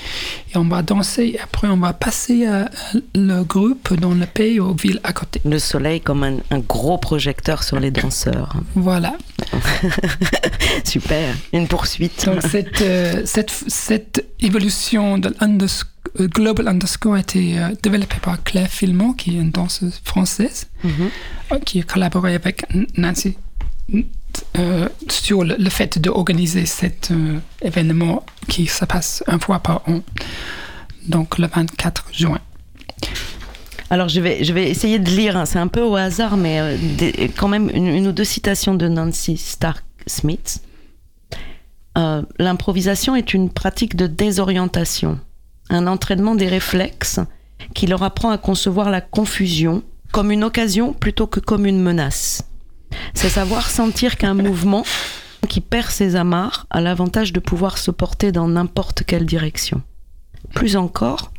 et on va danser. Et après, on va passer à le groupe dans le pays ou ville à côté. Le soleil comme un, un gros projecteur sur les danseurs. Voilà. *laughs* Super. Une poursuite. Donc cette, euh, cette, cette évolution de l'underscore euh, Global Underscore a été euh, développé par Claire Filmont, qui est une danseuse française, mhm. euh, qui a collaboré avec Nancy sur le, fait d'organiser cet événement qui se passe un fois par an, donc le 24 juin. Alors je vais, je vais essayer de lire, hein. c'est un peu au hasard, mais quand même une, ou deux citations de Nancy Stark Smith. L'improvisation est une pratique de désorientation un entraînement des réflexes qui leur apprend à concevoir la confusion comme une occasion plutôt que comme une menace. C'est savoir sentir qu'un *laughs* mouvement qui perd ses amarres a l'avantage de pouvoir se porter dans n'importe quelle direction. Plus encore,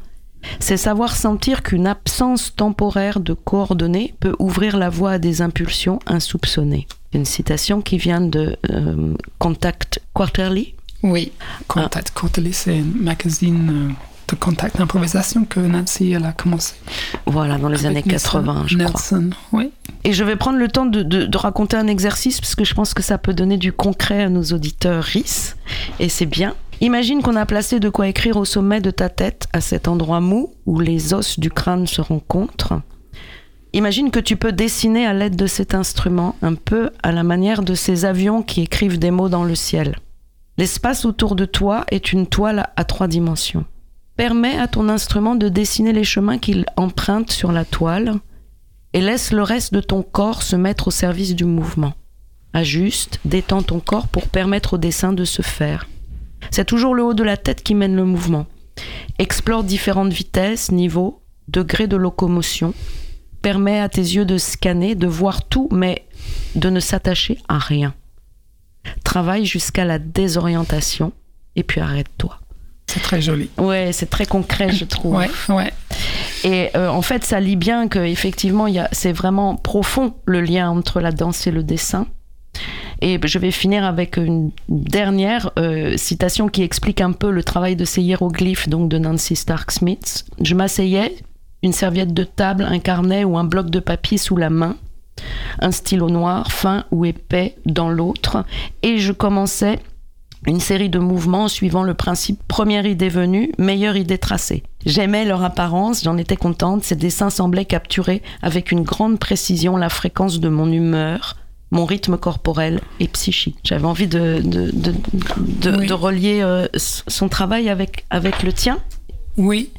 c'est savoir sentir qu'une absence temporaire de coordonnées peut ouvrir la voie à des impulsions insoupçonnées. Une citation qui vient de euh, Contact Quarterly. Oui, Contact Quarterly, c'est un magazine euh, de contact d'improvisation que Nancy elle a commencé. Voilà, dans les années 80, je Nelson, Oui. Et je vais prendre le temps de, de, raconter un exercice parce que je pense que ça peut donner du concret à nos auditeurs RIS et c'est bien. Imagine qu'on a placé de quoi écrire au sommet de ta tête, à cet endroit mou où les os du crâne se rencontrent. Imagine que tu peux dessiner à l'aide de cet instrument, un peu à la manière de ces avions qui écrivent des mots dans le ciel. L'espace autour de toi est une toile à trois dimensions. Permets à ton instrument de dessiner les chemins qu'il emprunte sur la toile et laisse le reste de ton corps se mettre au service du mouvement. Ajuste, détends ton corps pour permettre au dessin de se faire. C'est toujours le haut de la tête qui mène le mouvement. Explore différentes vitesses, niveaux, degrés de locomotion. Permets à tes yeux de scanner, de voir tout, mais de ne s'attacher à rien. Travaille jusqu'à la désorientation et puis arrête-toi. C'est très joli. Ouais, c'est très concret, je trouve. Ouais, ouais. Et euh, en fait, ça lit bien que effectivement, c'est vraiment profond le lien entre la danse et le dessin. Et je vais finir avec une dernière euh, citation qui explique un peu le travail de ces hiéroglyphes donc de Nancy Stark Smith. Je m'asseyais, une serviette de table, un carnet ou un bloc de papier sous la main, un stylo noir, fin ou épais dans l'autre, et je commençais une série de mouvements suivant le principe première idée venue, meilleure idée tracée. J'aimais leur apparence, j'en étais contente, ces dessins semblaient capturer avec une grande précision la fréquence de mon humeur, mon rythme corporel et psychique. J'avais envie de, de, de, de, Oui. de relier euh, son travail avec, avec le tien. Oui.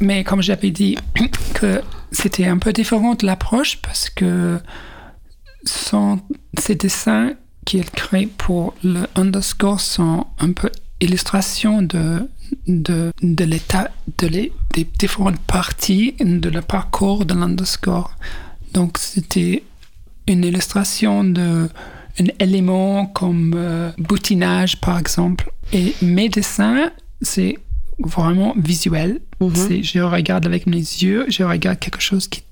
Mais comme j'avais dit, *coughs* que c'était un peu différent de l'approche parce que son, ces dessins qu'il crée pour le underscore sont un peu illustration de, de, de l'état, de les, des différentes parties de le parcours de l'underscore. Donc c'était une illustration de un élément comme euh, boutinage par exemple. Et mes dessins, c'est vraiment visuel. Mhm. Je regarde avec mes yeux, je regarde quelque chose qui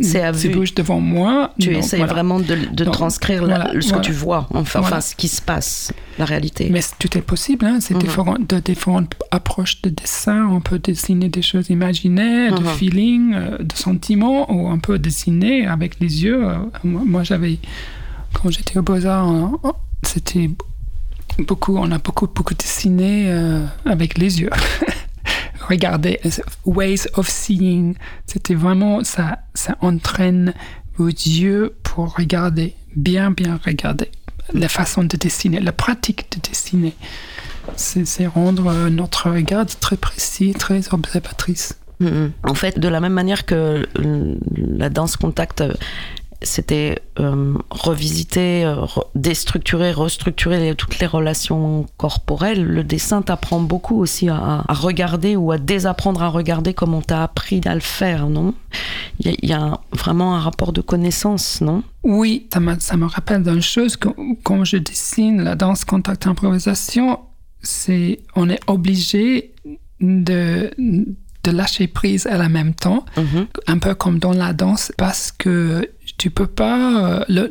C'est bouge devant moi. Tu Donc, essayes voilà. vraiment de, de Donc, transcrire la- voilà, ce que tu vois, enfin, ce qui se passe, la réalité. Mais tout est possible, hein. c'est Mhm. différent, de différentes approches de dessin. On peut dessiner des choses imaginaires, de Mhm. feeling, euh, de sentiments, ou on peut dessiner avec les yeux. Euh, Moi, moi, j'avais, quand j'étais au Beaux-Arts, on- on- c'était beaucoup, on a beaucoup, beaucoup dessiné euh, avec les yeux. *laughs* Regardez, euh, ways of seeing, c'était vraiment, ça, ça entraîne vos yeux pour regarder, bien, bien regarder la façon de dessiner, la pratique de dessiner. C'est rendre euh, notre regard très précis, très observatrice. Mhm. En fait, de la même manière que euh, la danse contact, c'était euh, revisiter, euh, re- déstructurer, restructurer les- toutes les relations corporelles, le dessin t'apprend beaucoup aussi à, à regarder ou à désapprendre à regarder comme on t'a appris à le faire, non? Il y, a- il y a vraiment un rapport de connaissance, non? Oui, ça me, ça me rappelle d'une chose, que, quand je dessine la danse contact improvisation, c'est on est obligé de, de lâcher prise à la même temps, Mhm. un peu comme dans la danse, parce que tu peux pas. euh,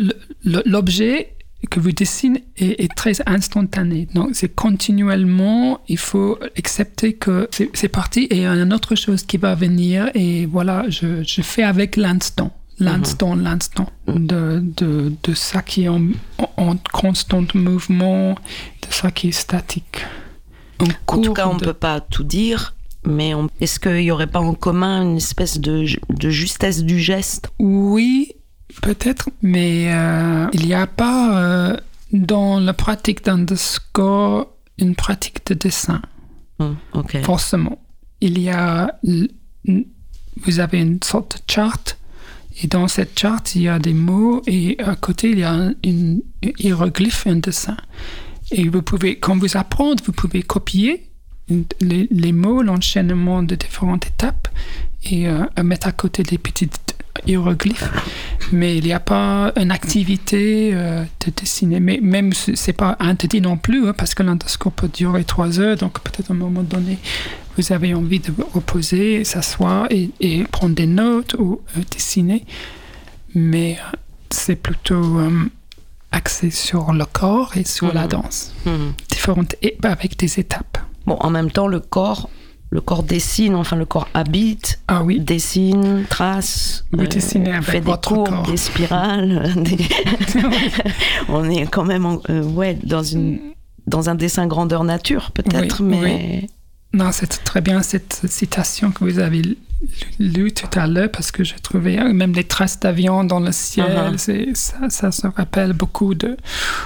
L'objet que vous dessinez est, est très instantané. Donc, c'est continuellement, il faut accepter que c'est parti et il y a une autre chose qui va venir et voilà, je, je fais avec l'instant. L'instant, l'instant de, de, de ça qui est en, en constant mouvement, de ça qui est statique. En, En tout cas, on ne de- peut pas tout dire, mais on- est-ce qu'il n'y aurait pas en commun une espèce de, de justesse du geste? Oui, peut-être, mais euh, il n'y a pas euh, dans la pratique d'underscore une pratique de dessin, Ok. forcément. Il y a. Vous avez une sorte de charte, et dans cette charte, il y a des mots, et à côté, il y a un une, hiéroglyphe, un dessin. Et vous pouvez, quand vous apprenez, vous pouvez copier les, les mots, l'enchaînement de différentes étapes, et euh, mettre à côté des petits hiéroglyphes. Mais il n'y a pas une activité euh, de dessiner. Mais même, ce- c'est pas interdit non plus, hein, parce que l'endoscope peut durer trois heures, donc peut-être à un moment donné, vous avez envie de vous reposer, s'asseoir et, et prendre des notes ou euh, dessiner. Mais euh, c'est plutôt euh, axé sur le corps et sur la Mhm. danse. Mhm. Différentes, et, avec des étapes. Bon, en même temps, le corps, le corps dessine, enfin le corps habite, Ah oui, dessine, trace, Vous dessinez avec fait des courbes, corps. des spirales. *laughs* des- *laughs* On est quand même en- euh, ouais, dans, une, dans un dessin grandeur nature, peut-être, Oui, mais Non, c'est très bien cette citation que vous avez lu- lue tout à l'heure parce que j'ai trouvé euh, même les traces d'avion dans le ciel. Uh-huh. c'est- ça, ça se rappelle beaucoup de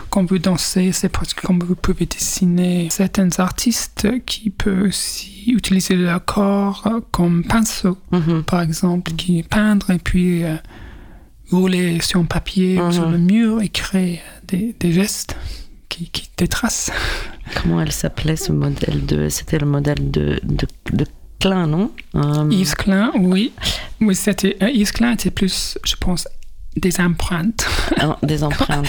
quand vous dansez, c'est parce que comme vous pouvez dessiner certains artistes qui peuvent aussi utiliser leur corps euh, comme pinceau, Mhm. par exemple, qui peindre et puis euh, rouler sur un papier ou Mhm. sur le mur et créer des, des gestes qui, qui des traces. Comment elle s'appelait ce modèle de. C'était le modèle de, de, de Klein, non? Euh, Yves Klein, oui. Oui, c'était, euh, Yves Klein était plus, je pense, des empreintes. Ah, des *laughs* empreintes.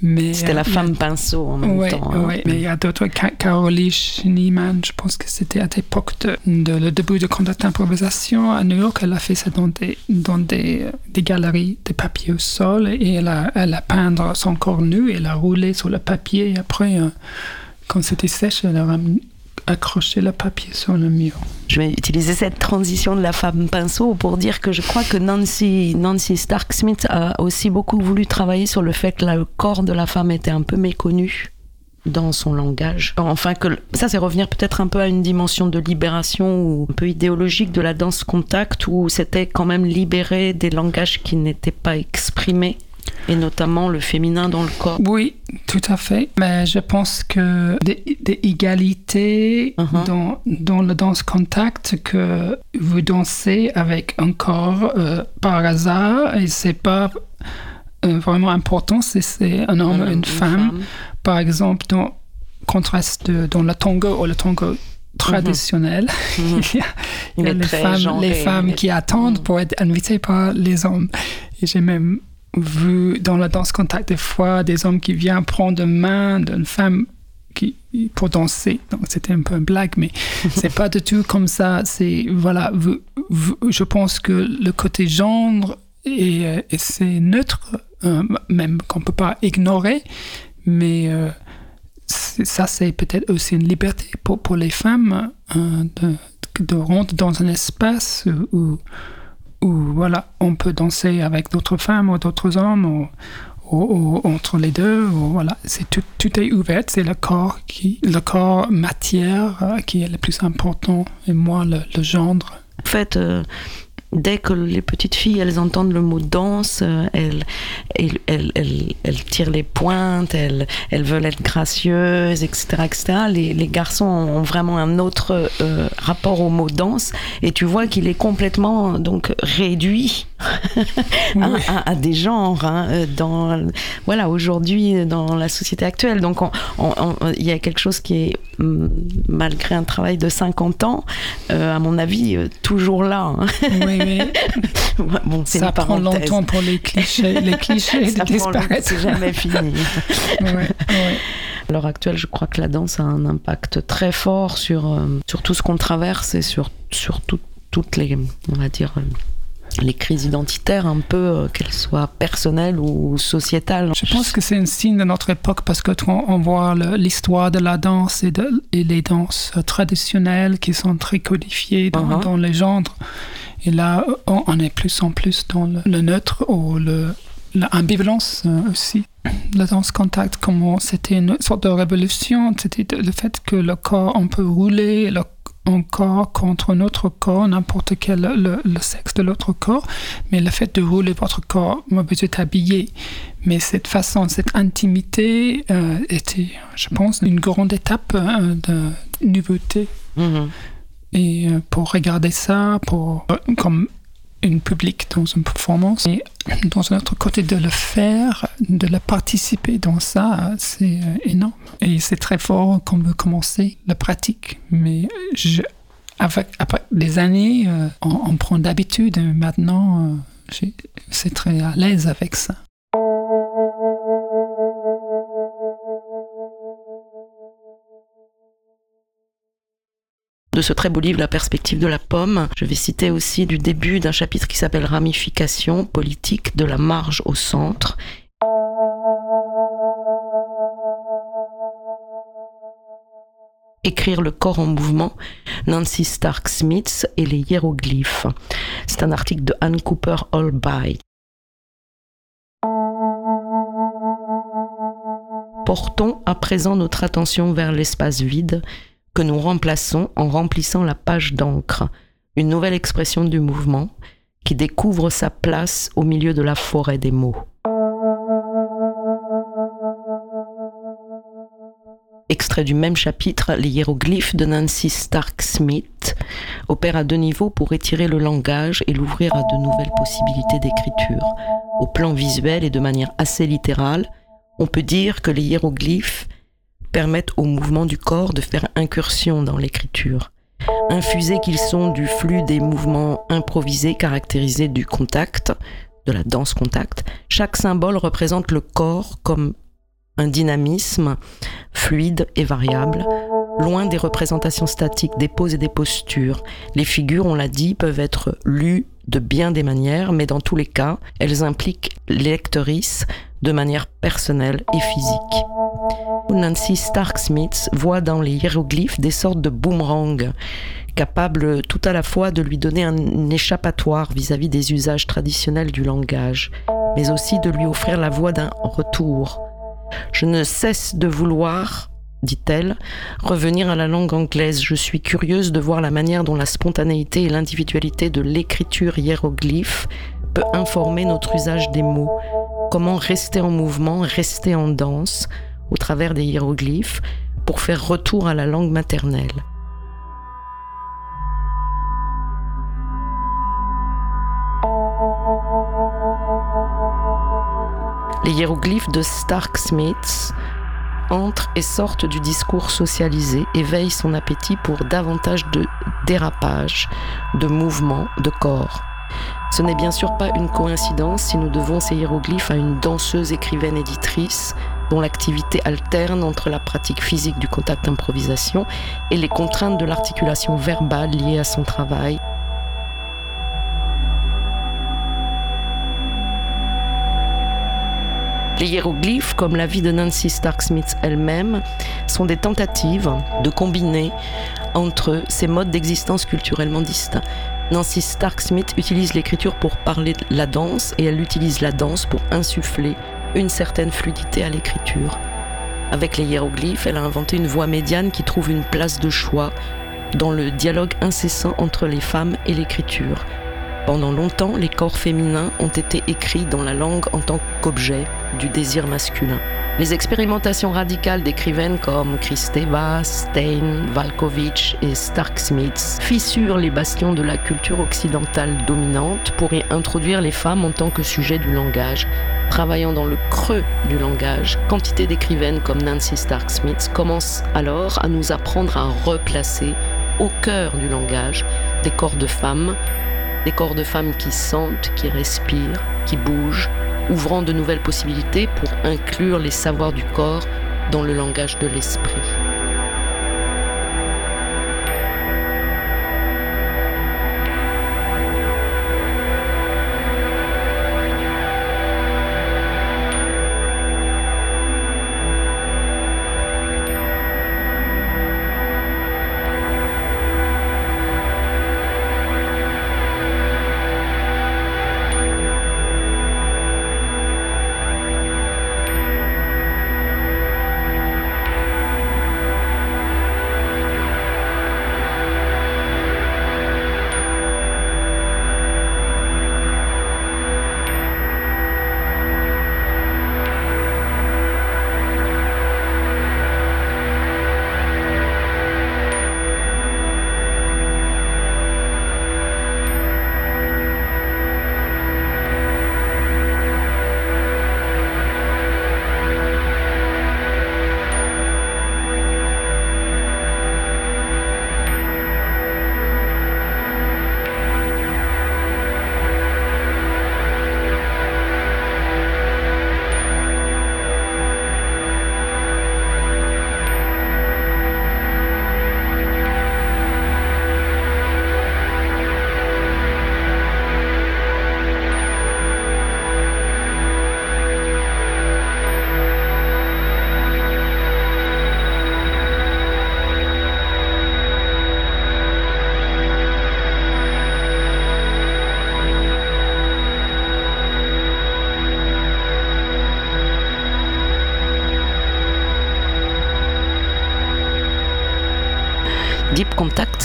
Mais c'était la femme pinceau en même temps. Hein. Oui, mais il y a d'autres. Caroline Schneemann, je pense que c'était à l'époque de, le début de contact d'improvisation à New York. Elle a fait ça dans des, dans des, des galeries de papier au sol et elle a, elle a peint son corps nu et elle a roulé sur le papier et après, quand c'était sèche, elle a accrocher le papier sur le mur. Je vais utiliser cette transition de la femme pinceau pour dire que je crois que Nancy, Nancy Stark Smith a aussi beaucoup voulu travailler sur le fait que le corps de la femme était un peu méconnu dans son langage. Enfin, que ça, c'est revenir peut-être un peu à une dimension de libération ou un peu idéologique de la danse contact où c'était quand même libéré des langages qui n'étaient pas exprimés et notamment le féminin dans le corps. Oui, tout à fait. Mais je pense que des, égalités uh-huh. dans, dans le danse contact que vous dansez avec un corps euh, par hasard et c'est pas euh, vraiment important si c'est un homme ou une, femme. Par exemple, dans contraste dans le tango ou le tango traditionnel. Uh-huh. *laughs* il y a, les, femmes, les femmes qui attendent uh-huh. pour être invitées par les hommes. Et j'ai même vu dans la danse contact des fois des hommes qui viennent prendre main d'une femme qui, pour danser. Donc c'était un peu une blague, mais *laughs* c'est pas du tout comme ça. C'est voilà, je pense que le côté genre et, c'est neutre, euh, même qu'on peut pas ignorer, mais euh, ça c'est peut-être aussi une liberté pour, pour les femmes euh, de, de rentrer dans un espace où où voilà, on peut danser avec d'autres femmes ou d'autres hommes ou, entre les deux. voilà, c'est tout, tout, est ouvert. C'est le corps qui, le corps matière euh, qui est le plus important et moins le, le genre. En fait, euh, dès que les petites filles elles entendent le mot danse, euh, elles, elles, elles, elles tirent les pointes, elles, elles, veulent être gracieuses, etc. etc. Les, les garçons ont vraiment un autre euh, rapport au mot danse et tu vois qu'il est complètement donc réduit *laughs* à, des genres hein, euh, dans voilà aujourd'hui dans la société actuelle. Donc il y a quelque chose qui est mm, malgré un travail de 50 ans, à mon avis, toujours là. Hein. Oui, bon, ça prend longtemps pour les clichés, les *laughs* clichés de disparaître. C'est jamais fini. *laughs* À l'heure actuelle, je crois que la danse a un impact très fort sur, euh, sur tout ce qu'on traverse et sur, sur toutes les, on va dire, euh, les crises identitaires, un peu, euh, qu'elles soient personnelles ou sociétales. Je pense que c'est un signe de notre époque parce que on, voit l'histoire de la danse et, de, et, les danses traditionnelles qui sont très codifiées dans, uh-huh. dans les genres. Et là, on est plus en plus dans le, neutre ou l'ambivalence euh, aussi. La danse contact, comment c'était une sorte de révolution, c'était le fait que le corps, on peut rouler le, un corps contre notre corps, n'importe quel le, sexe de l'autre corps, mais le fait de rouler votre corps, vous êtes habillé. Mais cette façon, cette intimité euh, était, je pense, une grande étape euh, de nouveauté. Mm-hmm. Et euh, pour regarder ça, pour, euh, comme une public dans une performance, et dans un autre côté de le faire, de le participer dans ça, c'est euh, énorme. Et c'est très fort quand on veut commencer la pratique. Mais je, après des années, on, on, prend d'habitude. Maintenant, c'est très à l'aise avec ça. De ce très beau livre La perspective de la pomme. Je vais citer aussi du début d'un chapitre qui s'appelle Ramification politique de la marge au centre. Écrire le corps en mouvement, Nancy Stark Smith et les hiéroglyphes. C'est un article de Anne Cooper Allby. Portons à présent notre attention vers l'espace vide que nous remplaçons en remplissant la page d'encre, une nouvelle expression du mouvement qui découvre sa place au milieu de la forêt des mots. Extrait du même chapitre, les hiéroglyphes de Nancy Stark Smith opèrent à deux niveaux pour étirer le langage et l'ouvrir à de nouvelles possibilités d'écriture. Au plan visuel et de manière assez littérale, on peut dire que les hiéroglyphes permettent au mouvement du corps de faire incursion dans l'écriture. Infusés qu'ils sont du flux des mouvements improvisés caractérisés du contact, de la danse contact, chaque symbole représente le corps comme un dynamisme fluide et variable, loin des représentations statiques des poses et des postures. Les figures, on l'a dit, peuvent être lues de bien des manières, mais dans tous les cas, elles impliquent l'électrice de manière personnelle et physique. Nancy Stark-Smith voit dans les hiéroglyphes des sortes de boomerangs, capables tout à la fois de lui donner un échappatoire vis-à-vis -vis des usages traditionnels du langage, mais aussi de lui offrir la voie d'un retour. Je ne cesse de vouloir dit-elle, revenir à la langue anglaise. Je suis curieuse de voir la manière dont la spontanéité et l'individualité de l'écriture hiéroglyphe peut informer notre usage des mots. Comment rester en mouvement, rester en danse au travers des hiéroglyphes pour faire retour à la langue maternelle. Les hiéroglyphes de Stark Smiths entrent et sortent du discours socialisé, éveillent son appétit pour davantage de dérapage, de mouvement, de corps. Ce n'est bien sûr pas une coïncidence si nous devons ces hiéroglyphes à une danseuse écrivaine éditrice dont l'activité alterne entre la pratique physique du contact improvisation et les contraintes de l'articulation verbale liées à son travail Les hiéroglyphes, comme la vie de Nancy Stark-Smith elle-même, sont des tentatives de combiner entre ces modes d'existence culturellement distincts. Nancy Stark-Smith utilise l'écriture pour parler de la danse et elle utilise la danse pour insuffler une certaine fluidité à l'écriture. Avec les hiéroglyphes, elle a inventé une voie médiane qui trouve une place de choix dans le dialogue incessant entre les femmes et l'écriture. Pendant longtemps, les corps féminins ont été écrits dans la langue en tant qu'objet du désir masculin. Les expérimentations radicales d'écrivaines comme Kristeva, Stein, Valkovich et Stark-Smith fissurent les bastions de la culture occidentale dominante pour y introduire les femmes en tant que sujet du langage. Travaillant dans le creux du langage, quantité d'écrivaines comme Nancy Stark-Smith commencent alors à nous apprendre à replacer au cœur du langage des corps de femmes des corps de femmes qui sentent, qui respirent, qui bougent, ouvrant de nouvelles possibilités pour inclure les savoirs du corps dans le langage de l'esprit.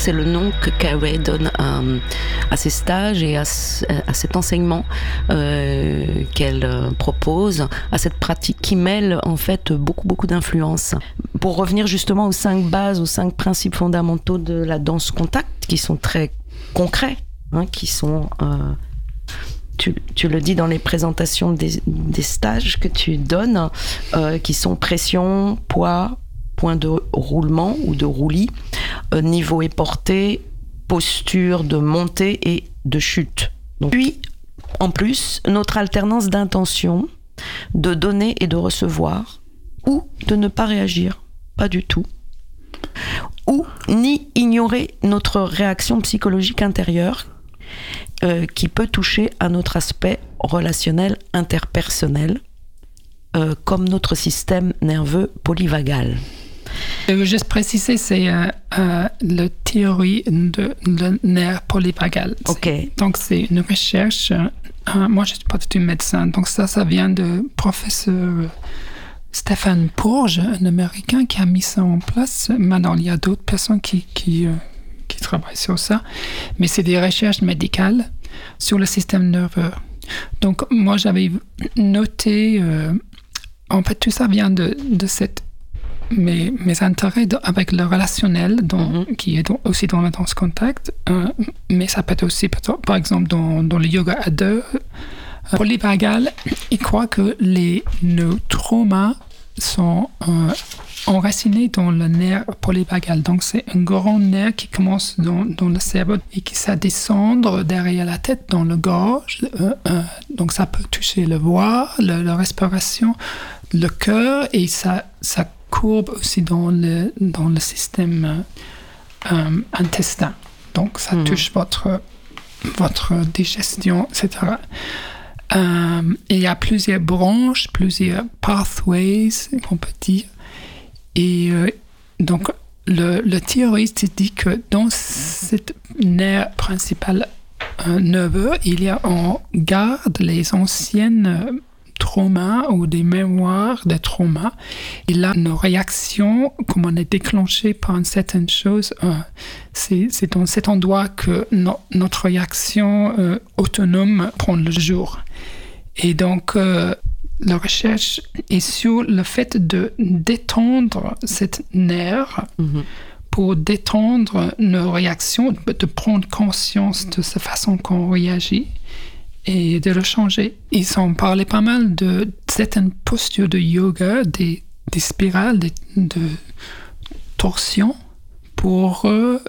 C'est le nom que Carey donne à, ses stages et à, cet enseignement euh, qu'elle euh, propose, à cette pratique qui mêle en fait beaucoup beaucoup d'influences. Pour revenir justement aux cinq bases, aux cinq principes fondamentaux de la danse contact, qui sont très concrets, hein, qui sont euh, tu, le dis dans les présentations des, stages que tu donnes, qui sont pression, poids, point de roulement ou de roulis, euh, niveau et portée, posture de montée et de chute. puis, en plus, notre alternance d'intention, de donner et de recevoir, ou de ne pas réagir, pas du tout, ou ni ignorer notre réaction psychologique intérieure euh, qui peut toucher à notre aspect relationnel interpersonnel, euh, comme notre système nerveux polyvagal. Je veux juste préciser, c'est euh, euh, la théorie de, de nerf polyvagal. Ok. Donc, c'est une recherche. euh, moi, je ne suis pas du tout médecin. Donc, ça, ça vient de professeur Stéphane Pourge, un Américain qui a mis ça en place. Maintenant, il y a d'autres personnes qui, qui, qui travaillent sur ça. Mais c'est des recherches médicales sur le système nerveux. Donc, moi, j'avais noté. euh, en fait, tout ça vient de, de cette mes, mes intérêts de- avec le relationnel, dans- qui est dans- aussi dans la danse contact, euh, mais ça peut être aussi, par exemple, dans, dans le yoga à deux. Euh, Polyvagal, il croit que les, nos traumas sont euh, enracinés dans le nerf polyvagal. Donc, c'est un grand nerf qui commence dans, dans le cerveau et qui ça descendre derrière la tête, dans le gorge. Euh, euh, donc, ça peut toucher le voix, le- la respiration, le cœur et ça, ça courbe aussi dans le, dans le système euh, intestin. Donc, ça Mhm. touche votre, votre digestion, etc. Euh, il y a plusieurs branches, plusieurs pathways, qu'on peut dire. Et euh, donc, le, le théoriste dit que dans cette nerf principal euh, nerveux, il y a, on garde les anciennes traumas ou des mémoires de traumas. Et là, nos réactions, comme on est déclenché par une certaine chose, euh, c'est dans cet endroit que no- notre réaction euh, autonome prend le jour. Et donc, euh, la recherche est sur le fait de détendre cette nerf Mhm. pour détendre nos réactions, de prendre conscience de cette façon qu'on réagit et de le changer. Ils ont parlé pas mal de certaines postures de yoga, des, des spirales, des, de torsion pour euh,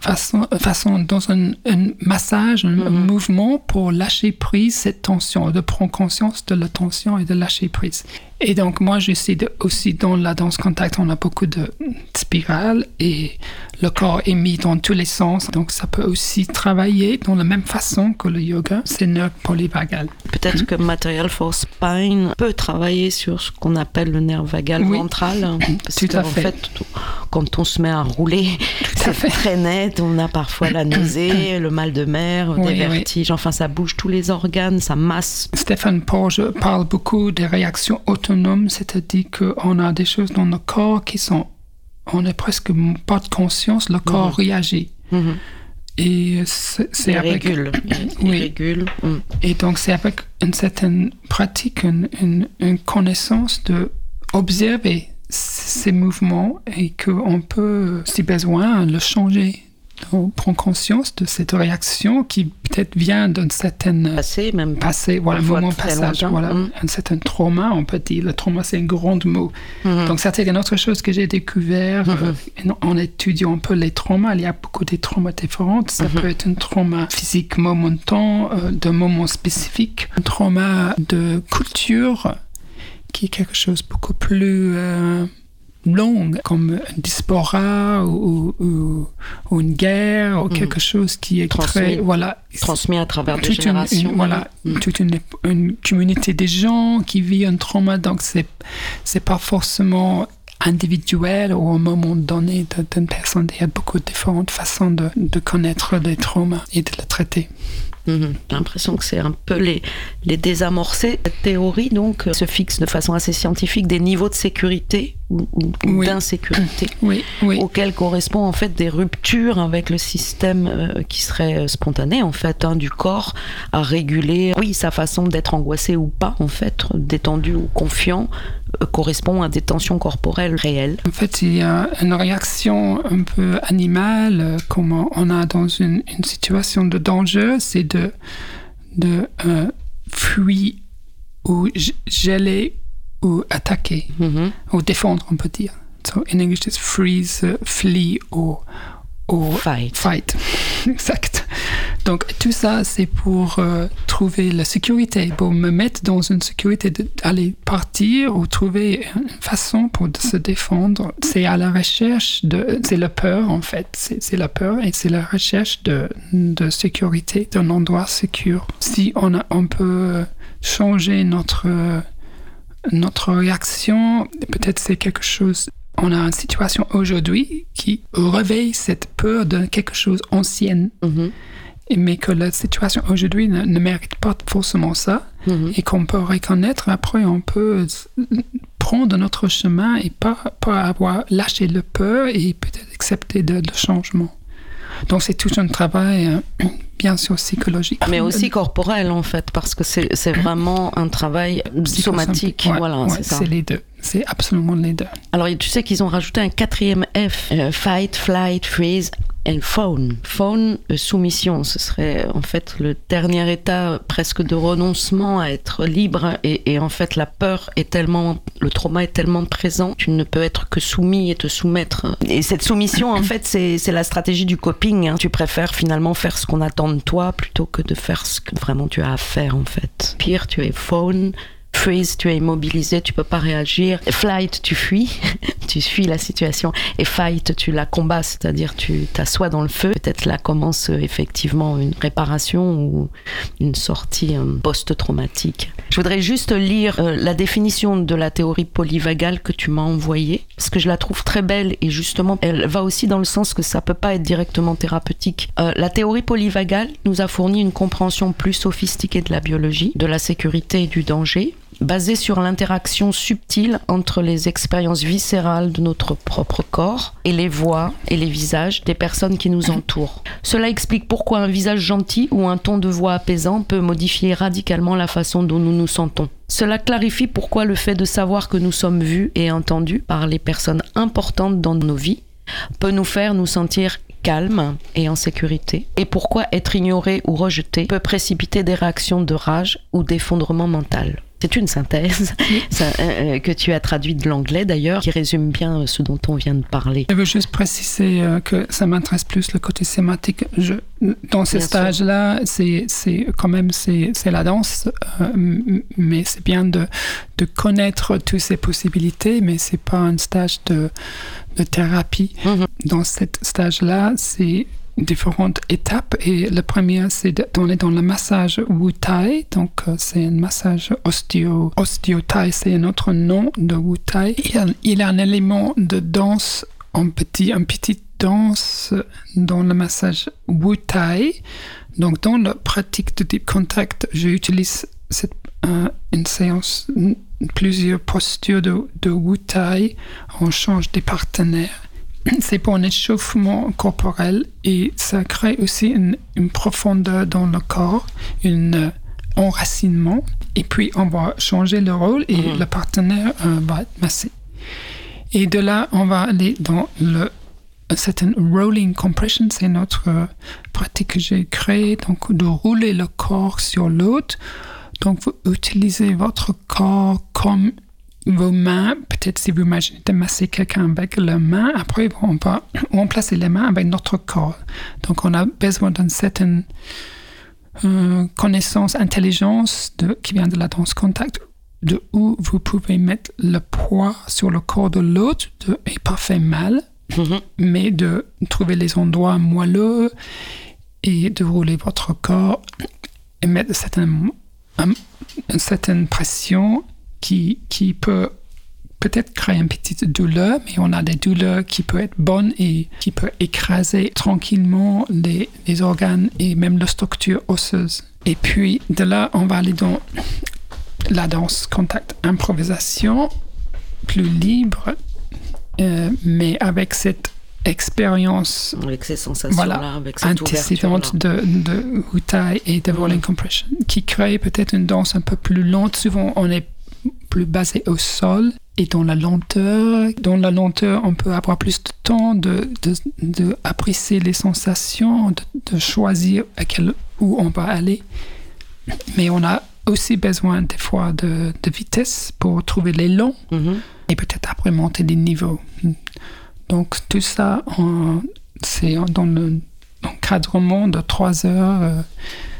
façon, façon dans un, un massage, un, un mouvement pour lâcher prise cette tension, de prendre conscience de la tension et de lâcher prise. Et donc moi je sais de- aussi dans la danse contact on a beaucoup de spirales et le corps est mis dans tous les sens donc ça peut aussi travailler dans la même façon que le yoga, c'est nerf polyvagal. Peut-être que Material for Spine peut travailler sur ce qu'on appelle le nerf vagal Oui. ventral. hein, Parce Tout à qu'en fait. fait, tout- quand on se met à rouler, c'est fait. très net. On a parfois la nausée, *coughs* le mal de mer, Oui, des oui. vertiges. Enfin, ça bouge tous les organes, ça masse. Stéphane Porge parle beaucoup des réactions autonomes, c'est-à-dire qu'on a des choses dans le corps qui sont, on n'a presque pas de conscience, le corps réagit. Mhm. Et c'est avec, régule. *coughs* Il Oui. régule. Mm. et donc c'est avec une certaine pratique, une, une- une connaissance de observer ces mouvements et qu'on peut, si besoin, le changer. On prend conscience de cette réaction qui peut-être vient d'un certain Passé, même passé, voilà, moment passage, longtemps. voilà, Mm. un certain trauma, on peut dire. Le trauma, c'est un grand mot. Mhm. Donc, ça, c'est une autre chose que j'ai découvert euh, en, en étudiant un peu les traumas. Il y a beaucoup de traumas différents. Ça peut être un trauma physique momentan, euh, d'un moment spécifique, un trauma de culture, qui est quelque chose de beaucoup plus euh, long, comme une diaspora ou, ou- ou une guerre, ou quelque chose qui est Transmis. très... Voilà, transmis à travers des toute une, générations. une- voilà, Mm. toute une, une communauté de gens qui vit un trauma, donc c'est c'est pas forcément individuel ou un moment donné d'une personne. Il y a beaucoup de différentes façons de, de connaître les traumas et de les traiter. Mhm. J'ai l'impression que c'est un peu les, les désamorcer. Cette théorie, donc, euh, se fixe de façon assez scientifique des niveaux de sécurité ou, ou- ou Oui. d'insécurité *clears throat* Oui, oui. auxquels correspond en fait des ruptures avec le système euh, qui serait euh, spontané en fait hein, du corps à réguler oui sa façon d'être angoissé ou pas en fait détendu ou confiant correspond à des tensions corporelles réelles En fait, il y a une réaction un peu animale, euh, comme on a dans une, une situation de danger, c'est de, de euh, fuir ou geler ou attaquer. Mhm. 嗯 ou défendre, on peut dire. So in English, it's freeze, flee, or au Fight. fight. *laughs* exact. Donc tout ça, c'est pour euh, trouver la sécurité, pour me mettre dans une sécurité d'aller partir ou trouver une façon pour se défendre. C'est à la recherche de... C'est la peur en fait. C'est la peur et c'est la recherche de, de sécurité, d'un endroit sûr. Si on, a, on peut changer notre notre réaction, peut-être c'est quelque chose on a une situation aujourd'hui qui réveille cette peur de quelque chose ancienne, mm-hmm. mais que la situation aujourd'hui ne, mérite pas forcément ça, mm-hmm. et qu'on peut reconnaître. Après, on peut prendre notre chemin et pas, pas avoir lâché le peur et peut-être accepter le changement. Donc c'est tout un travail, euh, *clears throat* bien sûr, psychologique. Mais aussi corporel, en fait, parce que c'est *clears throat* vraiment un travail somatique. voilà, c'est les deux. C'est absolument les deux. Alors, tu sais qu'ils ont rajouté un quatrième F, euh, fight, flight, freeze and phone. Phone, euh, soumission, ce serait en fait le dernier état presque de renoncement à être libre. Et, en fait, la peur est tellement, le trauma est tellement présent, tu ne peux être que soumis et te soumettre. Et cette soumission, en fait, c'est la stratégie du coping. Hein. Tu préfères finalement faire ce qu'on attend de toi plutôt que de faire ce que vraiment tu as à faire, en fait. Pire, tu es phone, freeze, tu es immobilisé, tu peux pas réagir. Flight, tu fuis, *laughs* tu fuis la situation. Et fight, tu la combats, c'est-à-dire tu t'assois dans le feu. Peut-être là commence euh, effectivement une réparation ou une sortie euh, post-traumatique. Je voudrais juste lire euh, la définition de la théorie polyvagale que tu m'as envoyée, parce que je la trouve très belle et justement, elle va aussi dans le sens que ça peut pas être directement thérapeutique. la théorie polyvagale nous a fourni une compréhension plus sophistiquée de la biologie, de la sécurité et du danger, basé sur l'interaction subtile entre les expériences viscérales de notre propre corps et les voix et les visages des personnes qui nous entourent. Cela explique pourquoi un visage gentil ou un ton de voix apaisant peut modifier radicalement la façon dont nous nous sentons. Cela clarifie pourquoi le fait de savoir que nous sommes vus et entendus par les personnes importantes dans nos vies peut nous faire nous sentir calmes et en sécurité, et pourquoi être ignoré ou rejeté peut précipiter des réactions de rage ou d'effondrement mental. C'est une synthèse euh, euh, que tu as traduite de l'anglais d'ailleurs, qui résume bien euh, ce dont on vient de parler. Je veux juste préciser que ça m'intéresse plus le côté sémantique. Je, dans ces stages-là, c'est quand même c'est la danse, mais c'est bien de, de connaître toutes ces possibilités, mais c'est pas un stage de, de thérapie. Mm-hmm. Dans ce stage-là, c'est différentes étapes. Et la première, c'est est dans le massage Wu Tai. Donc, euh, c'est un massage osteo. Osteo Tai, c'est un autre nom de Wu Tai. Il y a, un élément de danse, un petit, un petit danse dans le massage Wu Tai. Donc, dans la pratique de deep contact, j'utilise cette, euh, une séance, plusieurs postures de, de Wu Tai. On change des partenaires *clears throat* c'est pour un échauffement corporel et ça crée aussi une, profondeur dans le corps, un euh, enracinement. Et puis on va changer le rôle et mhm. le partenaire euh, va être massé. Et de là, on va aller dans le certain rolling compression, c'est notre euh, pratique que j'ai créée, donc de rouler le corps sur l'autre. Donc vous utilisez votre corps comme vos mains, peut-être si vous imaginez de masser quelqu'un avec la main, après on va *clears throat* remplacer les mains avec notre corps. Donc on a besoin d'une certaine euh, connaissance, intelligence de, qui vient de la danse contact, de où vous pouvez mettre le poids sur le corps de l'autre et pas faire mal, mm-hmm. mais de trouver les endroits moelleux et de rouler votre corps et mettre certaine, une certaine pression qui, qui peut peut-être créer une petite douleur, mais on a des douleurs qui peuvent être bonnes et qui peuvent écraser tranquillement les, les organes et même la structure osseuse. Et puis de là, on va aller dans la danse contact improvisation, plus libre, euh, mais avec cette expérience avec ces sensations là avec cette antécédente de, de et de rolling compression qui crée peut-être une danse un peu plus lente. Souvent on est plus basé au sol et dans la lenteur. Dans la lenteur, on peut avoir plus de temps de, de, apprécier les sensations, de, choisir à quel, où on va aller. Mais on a aussi besoin des fois de, vitesse pour trouver l'élan mm-hmm. et peut-être après monter des niveaux. Donc tout ça, c'est dans le encadrement de trois heures. euh,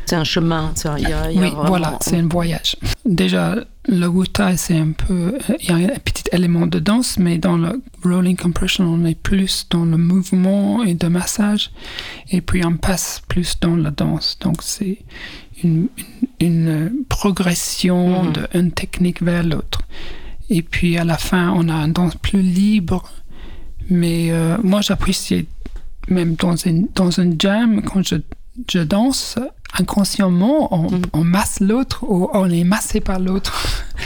C'est un chemin. ça, il y a- il y a oui, vraiment- voilà, c'est un voyage. Déjà, le Wutai, c'est un peu. Il y a un petit élément de danse, mais dans le rolling compression, on est plus dans le mouvement et de massage. Et puis, on passe plus dans la danse. Donc, c'est une, une, une progression Mhm. d'une technique vers l'autre. Et puis, à la fin, on a une danse plus libre. Mais euh, moi, j'apprécie même dans une, dans un jam, quand je, je danse, inconsciemment, on, Mhm. on masse l'autre ou on est massé par l'autre.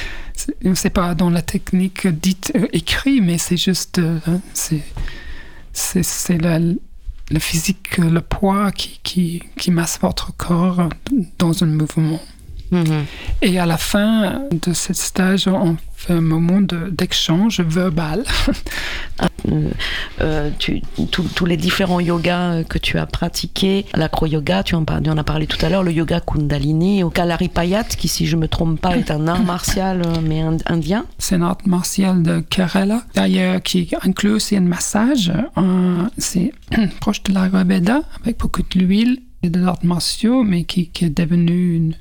*laughs* C'est- pas dans la technique dite euh, écrit, mais c'est juste. euh, c'est c'est le physique, le poids qui, qui, qui masse votre corps dans un mouvement. Mhm. Et à la fin de ce stage, on fait un moment de- d'échange verbal. *laughs* Euh, euh, tu- tous- les différents yogas euh, que tu as pratiqués, l'acro-yoga, tu en, en as parlé tout à l'heure, le yoga kundalini, au Kalaripayat, qui si je me trompe pas est un art martial euh, mais ind- indien. C'est un art martial de Kerala, d'ailleurs qui inclut aussi un massage. Euh, c'est *clears throat* proche de l'Ayurveda, avec beaucoup de l'huile et de l'art martiaux, mais qui, qui est devenu une,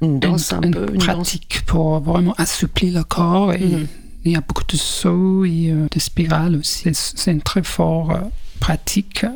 Une danse un une peu, une danse. pratique pour vraiment assouplir le corps. Et Mhm. il y a beaucoup de sauts et euh, de spirales aussi. C'est- une très forte euh, pratique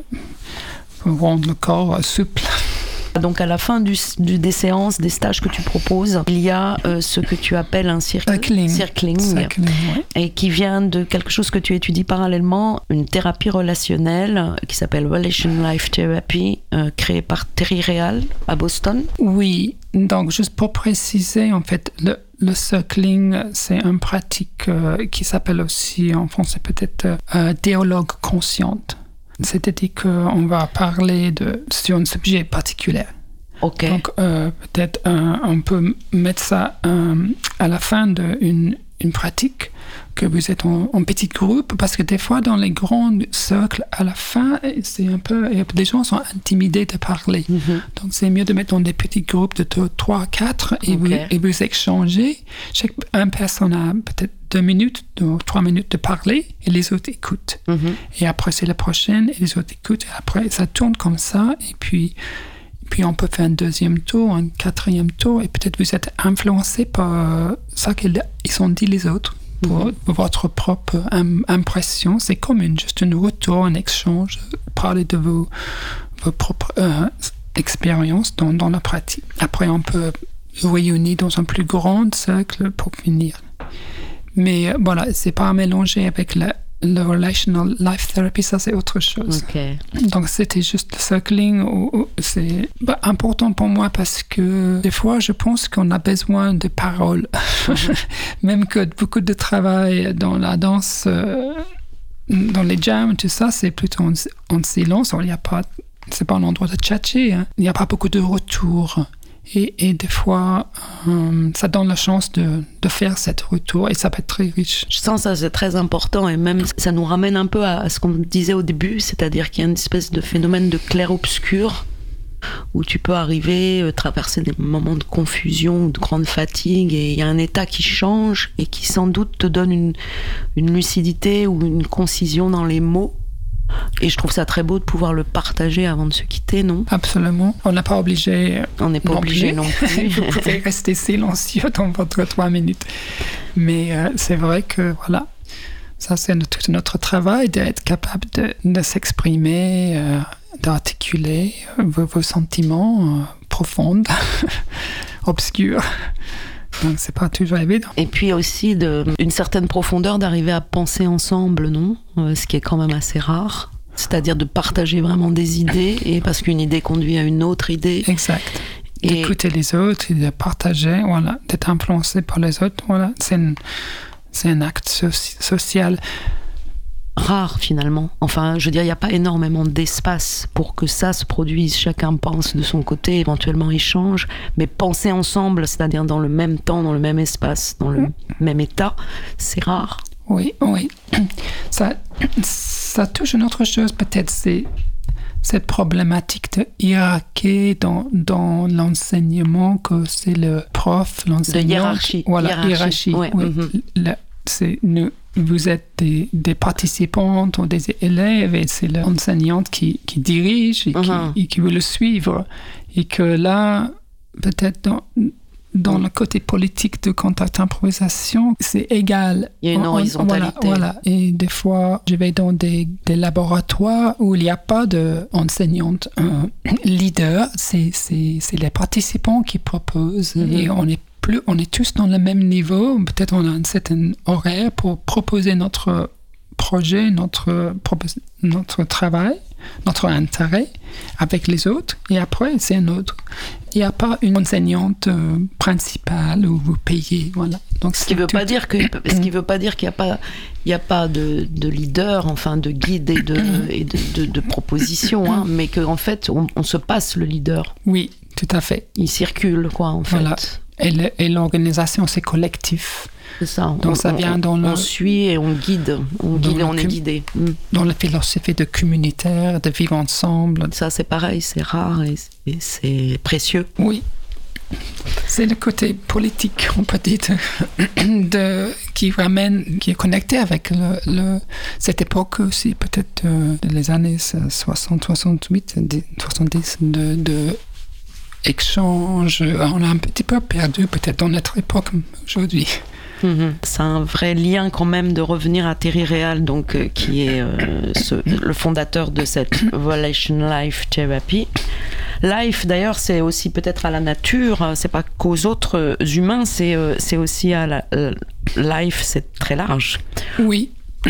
pour rendre le corps souple. *laughs* Donc à la fin du, du- des séances, des stages que tu proposes, il y a euh, ce que tu appelles un Circling. circling, ouais. et qui vient de quelque chose que tu étudies parallèlement, une thérapie relationnelle euh, qui s'appelle Relation Life Therapy, euh, créée par Terry Real à Boston. Oui, donc juste pour préciser, en fait, le, le circling, c'est une pratique euh, qui s'appelle aussi en français peut-être euh, dialogue consciente. C'est-à-dire qu'on va parler de, sur un sujet particulier. Donc, euh, peut-être euh, on peut mettre ça euh, à la fin d'une une pratique, que vous êtes en, en petit groupe, parce que des fois, dans les grands cercles, à la fin, c'est un peu. Des gens sont intimidés de parler. Mhm. Donc, c'est mieux de mettre dans des petits groupes de 3, 4 et, vous, et vous échangez. Chaque un personne a peut-être deux minutes, ou trois minutes de parler et les autres écoutent. Mhm. Et après, c'est la prochaine et les autres écoutent. Et après, ça tourne comme ça. Et puis, puis on peut faire un deuxième tour, un quatrième tour. Et peut-être vous êtes influencé par euh, ça qu'ils ils ont dit les autres. Pour Mhm. votre propre im- impression, c'est comme une, juste un retour, un échange, parler de vos, vos propres euh, expériences dans, dans la pratique. Après, on peut réunir dans un plus grand cercle pour finir. Mais euh, voilà, c'est pas à mélanger avec le, le relational life therapy, ça c'est autre chose. Donc c'était juste le circling, c'est bah, important pour moi parce que des fois je pense qu'on a besoin de paroles, *laughs* même que beaucoup de travail dans la danse, euh, dans les jams, tout ça, c'est plutôt en, en silence. Il n'y a pas, c'est pas un endroit de tchatcher. hein. Il n'y a pas beaucoup de retours. Et, des fois, euh, ça donne la chance de, faire cet retour et ça peut être très riche. Je sens ça, c'est très important et même ça nous ramène un peu à, ce qu'on disait au début, c'est-à-dire qu'il y a une espèce de phénomène de clair-obscur où tu peux arriver, euh, traverser des moments de confusion de grande fatigue et il y a un état qui change et qui sans doute te donne une lucidité ou une concision dans les mots. Et je trouve ça très beau de pouvoir le partager avant de se quitter, non? Absolument. On n'a pas obligé On n'est pas obligé non *laughs* plus. Vous pouvez rester silencieux dans votre trois minutes. Mais euh, c'est vrai que voilà, ça c'est tout notre travail d'être capable de, de s'exprimer, euh, d'articuler euh, vos, vos sentiments euh, profonds, *laughs* obscurs. Donc c'est pas toujours évident. Et puis aussi de, une certaine profondeur d'arriver à penser ensemble, non? Euh, Ce qui est quand même assez rare. C'est-à-dire de partager vraiment des idées, et parce qu'une idée conduit à une autre idée. Exact. Et D'écouter les autres et de partager, voilà, d'être influencé par les autres, voilà, c'est un, acte soci- social. Rare finalement. Enfin, je veux dire, il n'y a pas énormément d'espace pour que ça se produise. Chacun pense de son côté, éventuellement échange, mais penser ensemble, c'est-à-dire dans le même temps, dans le même espace, dans le même état, c'est rare. Oui, oui. *clears throat* Ça, ça touche une autre chose, peut-être, c'est cette problématique de hiérarchie dans, dans l'enseignement, que c'est le prof, l'enseignant. hiérarchie, Voilà, hiérarchie, hiérarchie. ouais, oui. mhm. Le- c'est nous, vous êtes des, des, participantes ou des élèves et c'est l'enseignante qui, qui, dirige et, qui, Mhm. et qui veut le suivre. Et que là, peut-être dans, dans le côté politique de contact improvisation, c'est égal. Il y a une On- on- horizontalité. Voilà, voilà. Et des fois, je vais dans des, des laboratoires où il n'y a pas d'enseignante un leader. C'est les participants qui proposent. Mhm. Et on est plus, on est tous dans le même niveau. Peut-être on a un certain horaire pour proposer notre projet, notre, notre travail, notre intérêt avec les autres. Et après, c'est un autre. Il n'y a pas une enseignante euh, principale où vous payez. Voilà. Donc, Ce qui veut tout- pas dire que, ce qui veut pas dire qu'il n'y a pas, il y a pas de, de leader, enfin de guide et de, *coughs* et de, de, de proposition, hein, mais qu'en fait, on, on se passe le leader. Oui, tout à fait. Il circule, quoi, en fait. Voilà. Et l'organisation, c'est collectif. C'est ça. Donc ça vient dans le- On suit et on guide. On guide et on est guidé. Mm. Dans la philosophie de communautaire, de vivre ensemble. Ça, c'est pareil, c'est rare et, et c'est précieux. Oui. C'est le côté politique, on peut dire, de, *coughs* de- qui ramène, qui est connecté avec le, le- cette époque aussi, peut-être euh, les années 60, 68, 70, de, de échange. On a un petit peu perdu peut-être dans notre époque aujourd'hui. Mhm. C'est un vrai lien quand même de revenir à Terry Real, donc euh, qui est euh, ce- le fondateur de cette *coughs* Volation Life Therapy. Life, d'ailleurs, c'est aussi peut-être à la nature, euh, c'est pas qu'aux autres humains, c'est euh, aussi à la life, c'est très large. Oui, *coughs*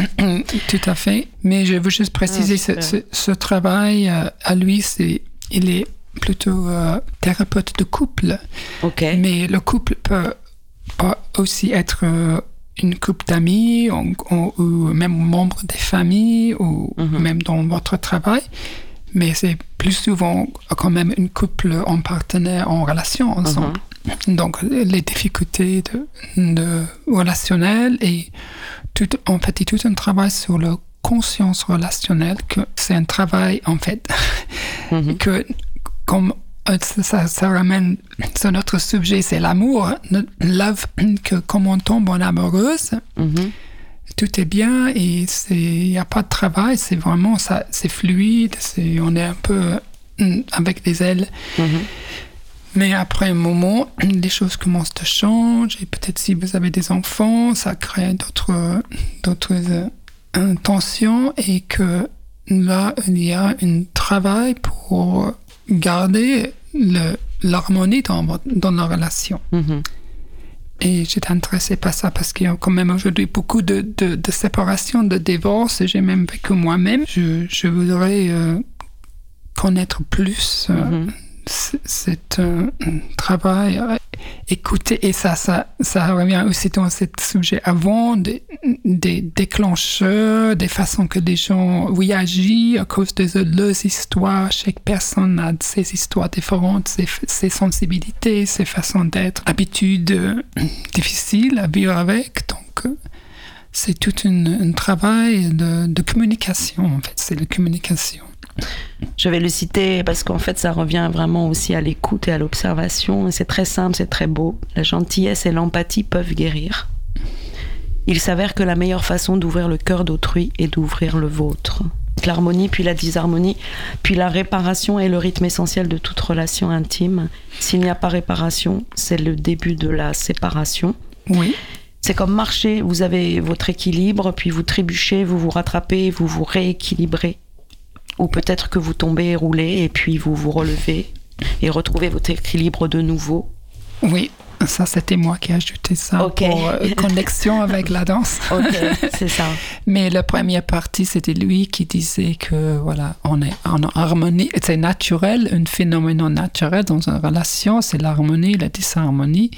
tout à fait. Mais je veux juste préciser, Ah, ce, ce- ce travail à lui, c'est, il est plutôt euh, thérapeute de couple. Mais le couple peut aussi être euh, une couple d'amis ou, même membre des familles ou Mhm. même dans votre travail. Mais c'est plus souvent quand même une couple en partenaire, en relation ensemble. Donc les difficultés de, de relationnelles et tout, en fait tout un travail sur la conscience relationnelle que c'est un travail en fait Mhm. *laughs* que comme euh, ça, ça, ça ramène sur notre sujet, c'est l'amour, love, que comme on tombe en amoureuse, Mhm. tout est bien et il n'y a pas de travail, c'est vraiment ça, c'est fluide, on est un peu euh, avec des ailes. Mhm. Mais après un moment, les choses commencent à changer et peut-être si vous avez des enfants, ça crée d'autres d'autres euh, tensions et que là il y a un travail pour garder l'harmonie dans, dans la relation. Mhm. Et j'étais intéressée par ça parce qu'il y a quand même aujourd'hui beaucoup de, de, de séparations, de divorces, j'ai même vécu moi-même. Je, je voudrais euh, connaître plus euh, Mhm. c'est un travail euh, écouter et ça, ça ça revient aussi dans ce sujet. Avant des, déclencheurs des façons que les gens réagissent à cause de leurs histoires. Chaque personne a ses histoires différentes ses, sensibilités ses façons d'être. Habitudes euh, difficiles à vivre avec. Donc euh, c'est tout un travail de, de communication en fait. C'est la communication Je vais le citer parce qu'en fait, ça revient vraiment aussi à l'écoute et à l'observation. C'est très simple, c'est très beau. La gentillesse et l'empathie peuvent guérir. Il s'avère que la meilleure façon d'ouvrir le cœur d'autrui est d'ouvrir le vôtre. L'harmonie, puis la disharmonie, puis la réparation est le rythme essentiel de toute relation intime. S'il n'y a pas réparation, c'est le début de la séparation. oui C'est comme marcher, vous avez votre équilibre, puis vous trébuchez, vous vous rattrapez, vous vous rééquilibrez. Ou peut-être que vous tombez et roulez, et puis vous vous relevez et retrouvez votre équilibre de nouveau. Oui, ça c'était moi qui ai ajouté ça Ok. pour euh, *laughs* connexion avec la danse. Ok, *laughs* c'est ça. Mais la première partie, c'était lui qui disait que voilà, on est en harmonie. C'est naturel, un phénomène naturel dans une relation, c'est l'harmonie, la disharmonie.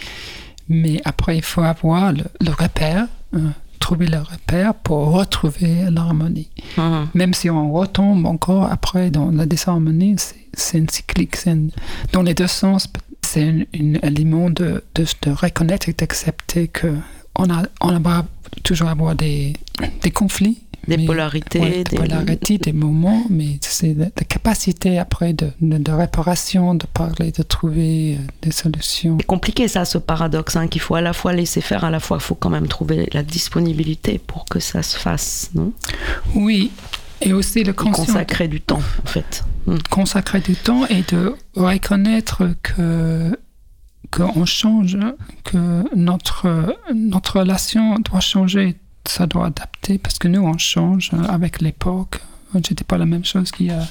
Mais après, il faut avoir le, le repère, euh, trouver le repère pour retrouver l'harmonie. Mhm. Même si on retombe encore après dans la disharmonie, c'est- une cyclique. c'est une- dans les deux sens, c'est un, un élément de, de, de reconnaître et d'accepter que on, a, on va toujours avoir des, des conflits, Des Mais- polarités. ouais, des polarités, des moments, mais c'est la, la capacité après de, de, de réparation, de parler, de trouver euh, des solutions. C'est compliqué ça, ce paradoxe, hein, qu'il faut à la fois laisser faire, à la fois il faut quand même trouver la disponibilité pour que ça se fasse, non? Oui, et aussi le conscient. consacrer du temps, en fait. Mm. consacrer du temps et de reconnaître que qu'on change, que notre, notre relation doit changer, ça doit adapter, parce que nous, on change avec l'époque. J'étais pas la même chose qu'il y a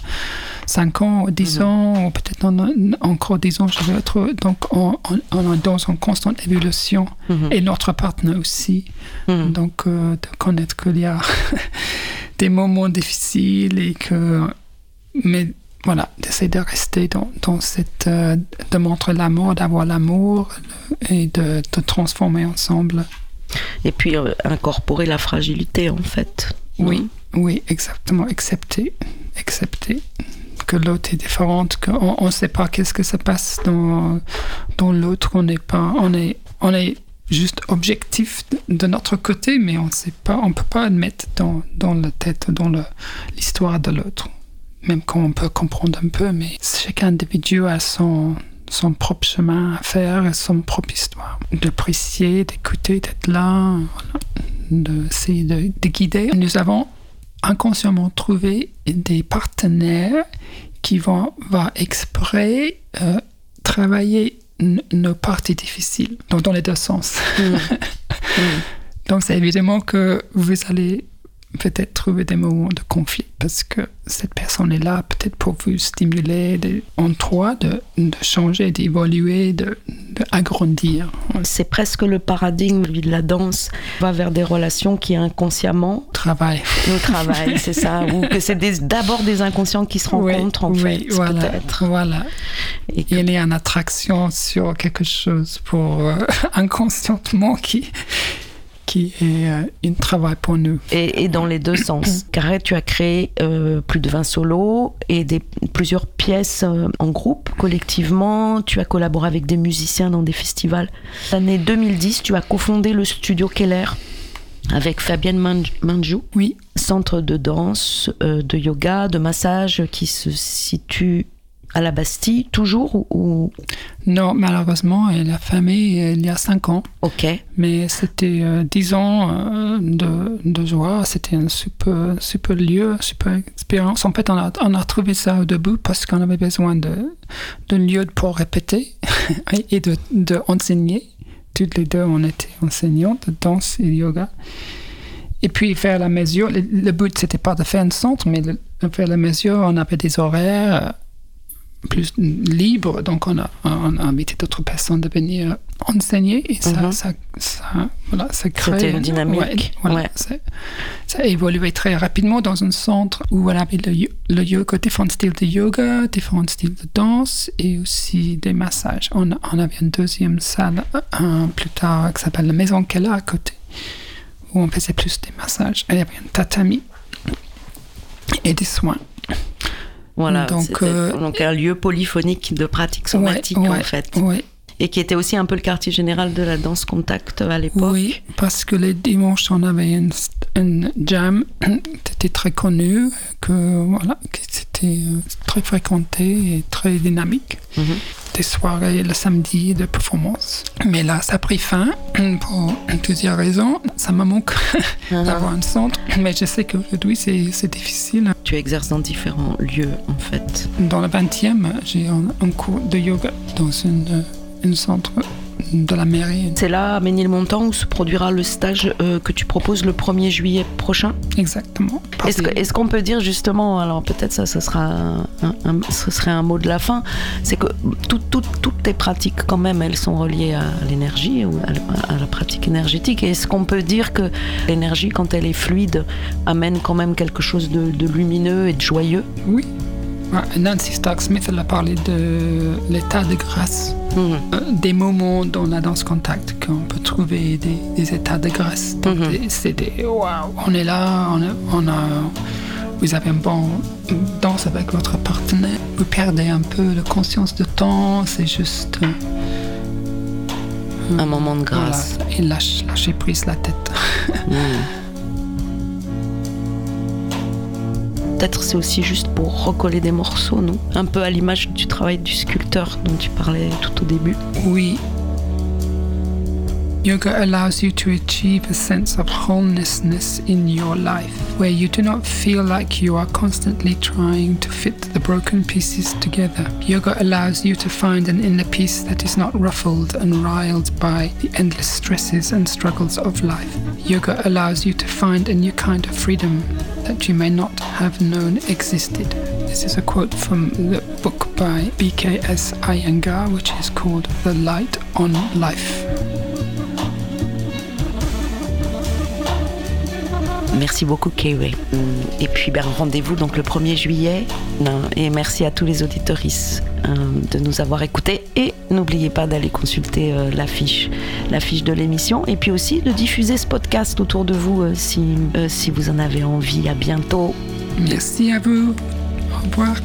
5 ans, 10 Mhm. ans, ou peut-être en- encore 10 ans, je vais être. Donc, on, on- on est dans une constante évolution, Mhm. et notre partenaire aussi. Mhm. Donc, euh, de connaître qu'il y a *laughs* des moments difficiles et que. Mais voilà, d'essayer de rester dans, dans cette. euh, de montrer l'amour, d'avoir l'amour et de, de transformer ensemble. Et puis euh, incorporer la fragilité, en fait. Oui, oui, exactement. Accepter. Accepter que l'autre est différente, qu'on ne sait pas qu'est-ce que se passe dans, dans l'autre. On n'est pas. On est, on est juste objectif de, notre côté, mais on sait pas, on peut pas admettre dans, dans la tête, dans l'histoire de l'autre. Même quand on peut comprendre un peu, mais chaque individu a son, son propre chemin à faire, et son propre histoire. D'apprécier, d'écouter, d'être là, d'essayer de, de guider. Nous avons inconsciemment trouvé des partenaires qui vont, vont exprès euh, travailler nos parties difficiles, donc dans les deux sens. Mhm. *laughs* Donc c'est évidemment que vous allez peut-être trouver des moments de conflit parce que cette personne est là peut-être pour vous stimuler de- en toi de, de changer, d'évoluer, de, de agrandir. C'est presque le paradigme de la danse, va vers des relations qui inconsciemment Travail. nous travaillent, c'est ça Ou que c'est d'abord des inconscients qui se rencontrent, en oui, fait, voilà, peut-être. voilà. Et que- Il y a une attraction sur quelque chose pour euh, *laughs* inconscientement qui, qui est euh, un travail pour nous. Et, et dans les deux sens. *coughs* Carré, tu as créé euh, plus de 20 solos et des, plusieurs pièces euh, en groupe, collectivement. Tu as collaboré avec des musiciens dans des festivals. L'année 2010, tu as cofondé le studio Keller avec Fabienne Manj- Manjou, Oui, centre de danse, euh, de yoga, de massage qui se situe à la Bastille, toujours ou- non, malheureusement, elle a fermé euh, il y a cinq ans. Ok. Mais c'était euh, dix ans euh, de, de joie. C'était un super, super lieu, super expérience. En fait, on a, on a trouvé ça au début parce qu'on avait besoin de- d'un lieu pour répéter *laughs* et de, de enseigner. Toutes les deux, on était enseignantes de danse et yoga. Et puis faire la mesure. Le, le but, c'était pas de faire un centre, mais de faire la mesure. On avait des horaires plus libres, donc on a, on a invité d'autres personnes de venir enseigner et ça, Mhm. ça, ça, voilà, ça crée. C'était une dynamique, Ouais, voilà, ouais. ça, ça a évolué très rapidement dans un centre où on avait le, le yoga, différents styles de yoga, différents styles de danse et aussi des massages. On, on avait une deuxième salle un, plus tard qui s'appelle la Maison Keller à côté où on faisait plus des massages. Il y avait un tatami et des soins. Voilà, Donc, euh, donc un lieu polyphonique de pratique somatique Ouais, en fait. ouais. Et qui était aussi un peu le quartier général de la danse contact à l'époque. Oui, parce que les dimanches, on avait une, une jam *clears throat* qui était très connue, que voilà, que c'était euh, très fréquenté et très dynamique. Mhm. Des soirées le samedi de performance. Mais là, ça a pris fin *clears throat* pour plusieurs raisons. Ça me manque Ah. *laughs* d'avoir un centre, mais je sais qu'aujourd'hui, c'est c'est difficile. Tu exerces dans différents lieux en fait. Dans le 20e, j'ai un, un cours de yoga dans une, euh, un centre de la mairie. C'est là à Ménilmontant où se produira le stage euh, que tu proposes le 1er juillet prochain? Exactement. Est-ce que- est-ce qu'on peut dire justement, alors peut-être ça, ce sera un, un- ce serait un mot de la fin, c'est que tout- tout- toutes tes pratiques quand même, elles sont reliées à l'énergie ou à, la- à la pratique énergétique. Et Est-ce qu'on peut dire que l'énergie, quand elle est fluide, amène quand même quelque chose de, de lumineux et de joyeux? Oui. Nancy Stark Smith elle a parlé de l'état de grâce, Mhm. Euh, des moments dans la danse contact qu'on peut trouver des, des états de grâce. Des- c'est des waouh, on est là, on a, on a- vous avez un bon danse avec votre partenaire, vous perdez un peu la conscience de temps, c'est juste euh, Un moment de grâce. voilà, et lâche, lâcher prise la tête. *laughs* Mhm. Peut-être c'est aussi juste pour recoller des morceaux, non? Un peu à l'image du travail du sculpteur dont tu parlais tout au début. Oui, Yoga allows you to achieve a sense of wholenessness in your life, where you do not feel like you are constantly trying to fit the broken pieces together. Yoga allows you to find an inner peace that is not ruffled and riled by the endless stresses and struggles of life. Yoga allows you to find a new kind of freedom that you may not have known existed. This is a quote from the book by BKS Iyengar, which is called The Light on Life. Merci beaucoup, Kiwi. Et puis, ben, rendez-vous donc le 1er juillet. Et merci à tous les auditoristes euh, de nous avoir écoutés. Et n'oubliez pas d'aller consulter euh, l'affiche, l'affiche de l'émission. Et puis aussi de diffuser ce podcast autour de vous euh, si, si vous en avez envie. À bientôt. Merci à vous. Au revoir.